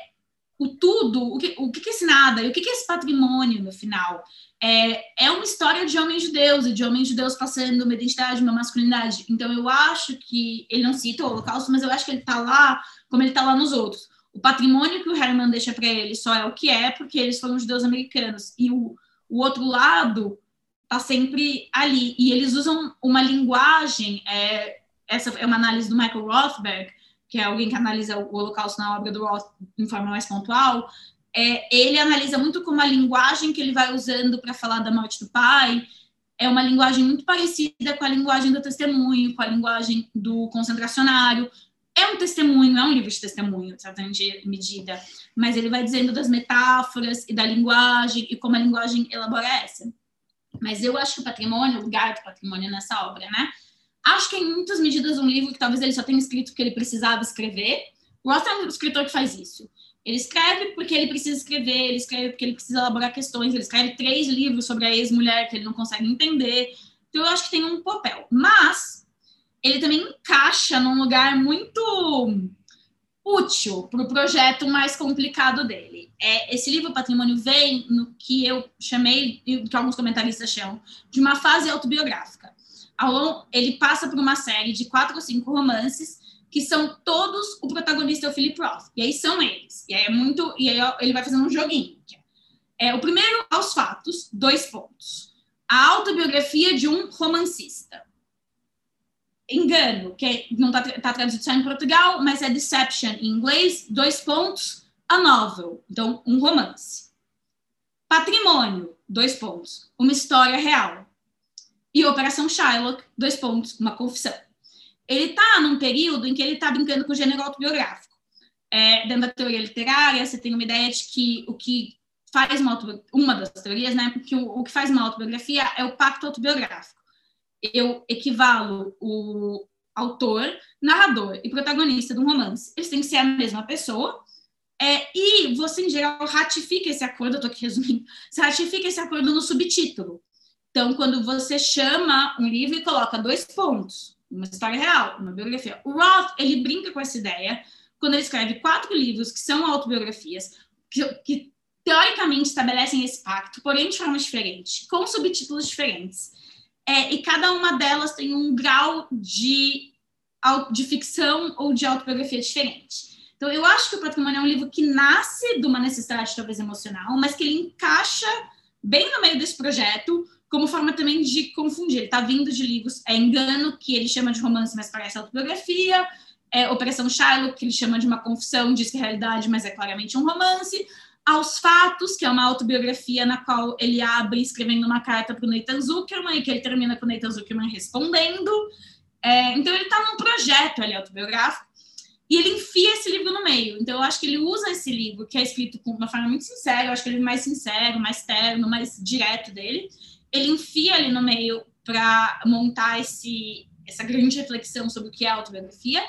o tudo, o que, o que é esse nada, e o que é esse patrimônio no final? É, é uma história de homens judeus, e de homens judeus passando uma identidade, uma masculinidade. Então, eu acho que, ele não cita o Holocausto, mas eu acho que ele está lá como ele está lá nos outros o patrimônio que o Herman deixa para ele só é o que é, porque eles foram judeus americanos. E o, o outro lado está sempre ali. E eles usam uma linguagem, é, essa é uma análise do Michael Rothberg, que é alguém que analisa o Holocausto na obra do Roth de forma mais pontual. É, ele analisa muito como a linguagem que ele vai usando para falar da morte do pai é uma linguagem muito parecida com a linguagem do testemunho, com a linguagem do concentracionário, é um testemunho, é um livro de testemunho, de certa medida, mas ele vai dizendo das metáforas e da linguagem e como a linguagem elabora essa. Mas eu acho que o patrimônio, o lugar do patrimônio nessa obra, né? Acho que em muitas medidas um livro que talvez ele só tenha escrito porque ele precisava escrever. Ross é um escritor que faz isso. Ele escreve porque ele precisa escrever, ele escreve porque ele precisa elaborar questões, ele escreve três livros sobre a ex-mulher que ele não consegue entender. Então eu acho que tem um papel. Mas ele também encaixa num lugar muito útil para o projeto mais complicado dele. É, esse livro Patrimônio vem no que eu chamei, que alguns comentaristas chamam, de uma fase autobiográfica. Ele passa por uma série de quatro ou cinco romances que são todos o protagonista é o Philip Roth. E aí são eles. E aí é muito. E aí ele vai fazendo um joguinho. É, o primeiro, aos fatos, dois pontos. A autobiografia de um romancista engano, que não está tá traduzido só em Portugal, mas é deception em inglês, dois pontos, a novel, então um romance. Patrimônio, dois pontos, uma história real. E Operação Shylock, dois pontos, uma confissão. Ele está num período em que ele está brincando com o gênero autobiográfico. É, dentro da teoria literária, você tem uma ideia de que o que faz uma uma das teorias, né, porque o, o que faz uma autobiografia é o pacto autobiográfico eu equivalo o autor, narrador e protagonista de um romance. Eles têm que ser a mesma pessoa. É, e você, em geral, ratifica esse acordo, eu estou aqui resumindo, você ratifica esse acordo no subtítulo. Então, quando você chama um livro e coloca dois pontos, uma história real, uma biografia. O Roth, ele brinca com essa ideia quando ele escreve quatro livros que são autobiografias, que, que teoricamente estabelecem esse pacto, porém de forma diferente, com subtítulos diferentes. É, e cada uma delas tem um grau de, de ficção ou de autobiografia diferente. Então, eu acho que o Patrimônio é um livro que nasce de uma necessidade, talvez emocional, mas que ele encaixa bem no meio desse projeto, como forma também de confundir. Ele está vindo de livros, é Engano, que ele chama de romance, mas parece autobiografia, é Operação Shylock, que ele chama de uma confissão, diz que é realidade, mas é claramente um romance aos fatos, que é uma autobiografia na qual ele abre escrevendo uma carta para o Nathan Zuckerman e que ele termina com o Nathan Zuckerman respondendo. É, então ele está num projeto ali autobiográfico e ele enfia esse livro no meio. Então eu acho que ele usa esse livro, que é escrito com uma forma muito sincera, eu acho que ele é mais sincero, mais terno, mais direto dele. Ele enfia ali no meio para montar esse, essa grande reflexão sobre o que é autobiografia.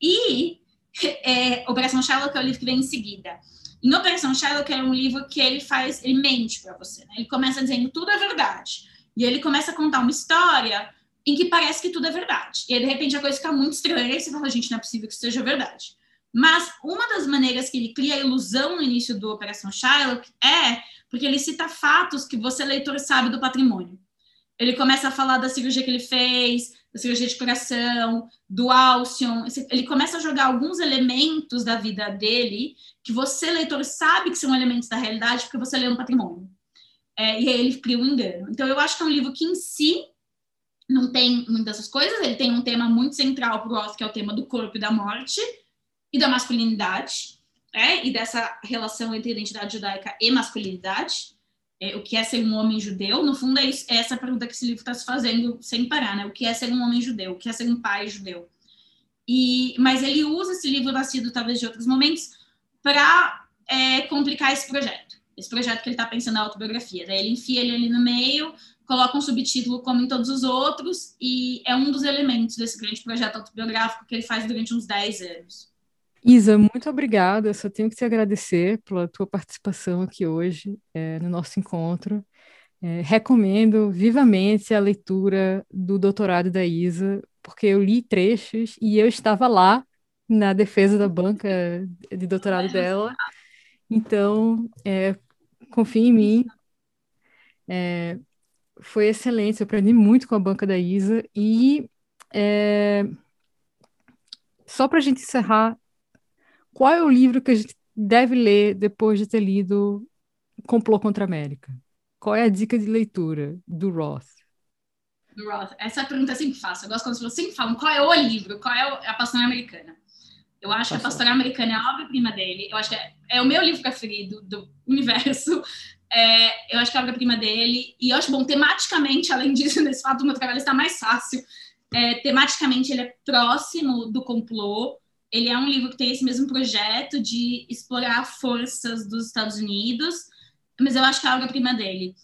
E [laughs] é, Operação Sherlock é o livro que vem em seguida. Em Operação Sherlock é um livro que ele faz, ele mente para você, né? Ele começa dizendo tudo é verdade. E ele começa a contar uma história em que parece que tudo é verdade. E aí, de repente a coisa fica muito estranha e você fala, gente, não é possível que isso seja verdade. Mas uma das maneiras que ele cria a ilusão no início do Operação Sherlock é porque ele cita fatos que você, leitor, sabe do patrimônio. Ele começa a falar da cirurgia que ele fez, da cirurgia de coração, do Alcion. Ele começa a jogar alguns elementos da vida dele que você, leitor, sabe que são elementos da realidade porque você lê um patrimônio. É, e aí ele cria um engano. Então, eu acho que é um livro que, em si, não tem muitas dessas coisas. Ele tem um tema muito central para o Roth, que é o tema do corpo e da morte e da masculinidade, é, e dessa relação entre identidade judaica e masculinidade é, o que é ser um homem judeu, no fundo é, isso, é essa pergunta que esse livro está se fazendo sem parar, né? O que é ser um homem judeu? O que é ser um pai judeu? E, mas ele usa esse livro nascido talvez de outros momentos para é, complicar esse projeto. esse projeto que ele está pensando na autobiografia. Daí ele enfia ele ali no meio, coloca um subtítulo como em todos os outros, e é um dos elementos desse grande projeto autobiográfico que ele faz durante uns 10 anos. Isa, muito obrigada. Eu só tenho que te agradecer pela tua participação aqui hoje é, no nosso encontro. É, recomendo vivamente a leitura do doutorado da Isa, porque eu li trechos e eu estava lá na defesa da banca de doutorado dela. Então, é, confie em mim. É, foi excelente, eu aprendi muito com a banca da Isa. E é, só para a gente encerrar, qual é o livro que a gente deve ler depois de ter lido Complô contra a América? Qual é a dica de leitura do Roth? Do Roth. Essa pergunta é sempre fácil. Eu gosto quando as pessoas sempre falam qual é o livro, qual é a Pastoral Americana. Eu acho que a Pastoral Americana é a obra-prima dele. Eu acho que é, é, o meu livro preferido do universo. [laughs] É, eu acho que é a obra-prima dele. E eu acho bom, tematicamente, além disso, [laughs] nesse fato do meu trabalho está mais fácil. É, tematicamente, ele é próximo do complô. Ele é um livro que tem esse mesmo projeto de explorar forças dos Estados Unidos, mas eu acho que é a obra-prima dele.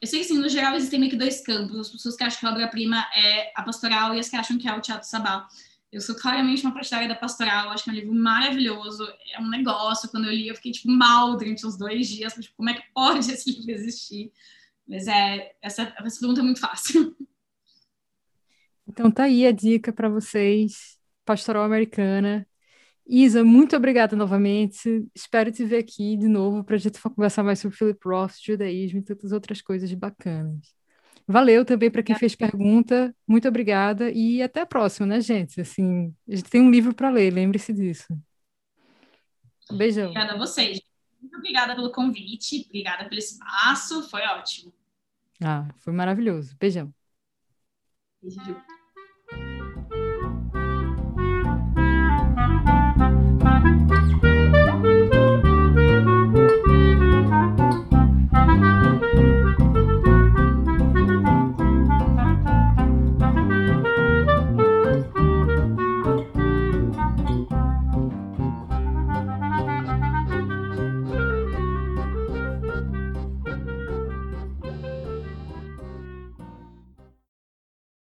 Eu sei que, assim, no geral, existem meio que dois campos. As pessoas que acham que a obra-prima é a pastoral e as que acham que é o Teatro Sabá. Eu sou claramente uma partidária da pastoral, acho que é um livro maravilhoso, é um negócio. Quando eu li, eu fiquei tipo mal durante os dois dias, tipo, como é que pode [laughs] esse livro existir? Mas é, essa, essa pergunta é muito fácil. Então tá aí a dica para vocês, Pastoral Americana. Isa, muito obrigada novamente. Espero te ver aqui de novo para a gente conversar mais sobre Philip Roth, judaísmo e tantas outras coisas bacanas. Valeu também para quem fez pergunta. Muito obrigada e até a próxima, né, gente? Assim, a gente tem um livro para ler, lembre-se disso. beijão. Obrigada a vocês. Muito obrigada pelo convite, obrigada pelo espaço, foi ótimo. Ah, foi maravilhoso. Beijão. Beijo.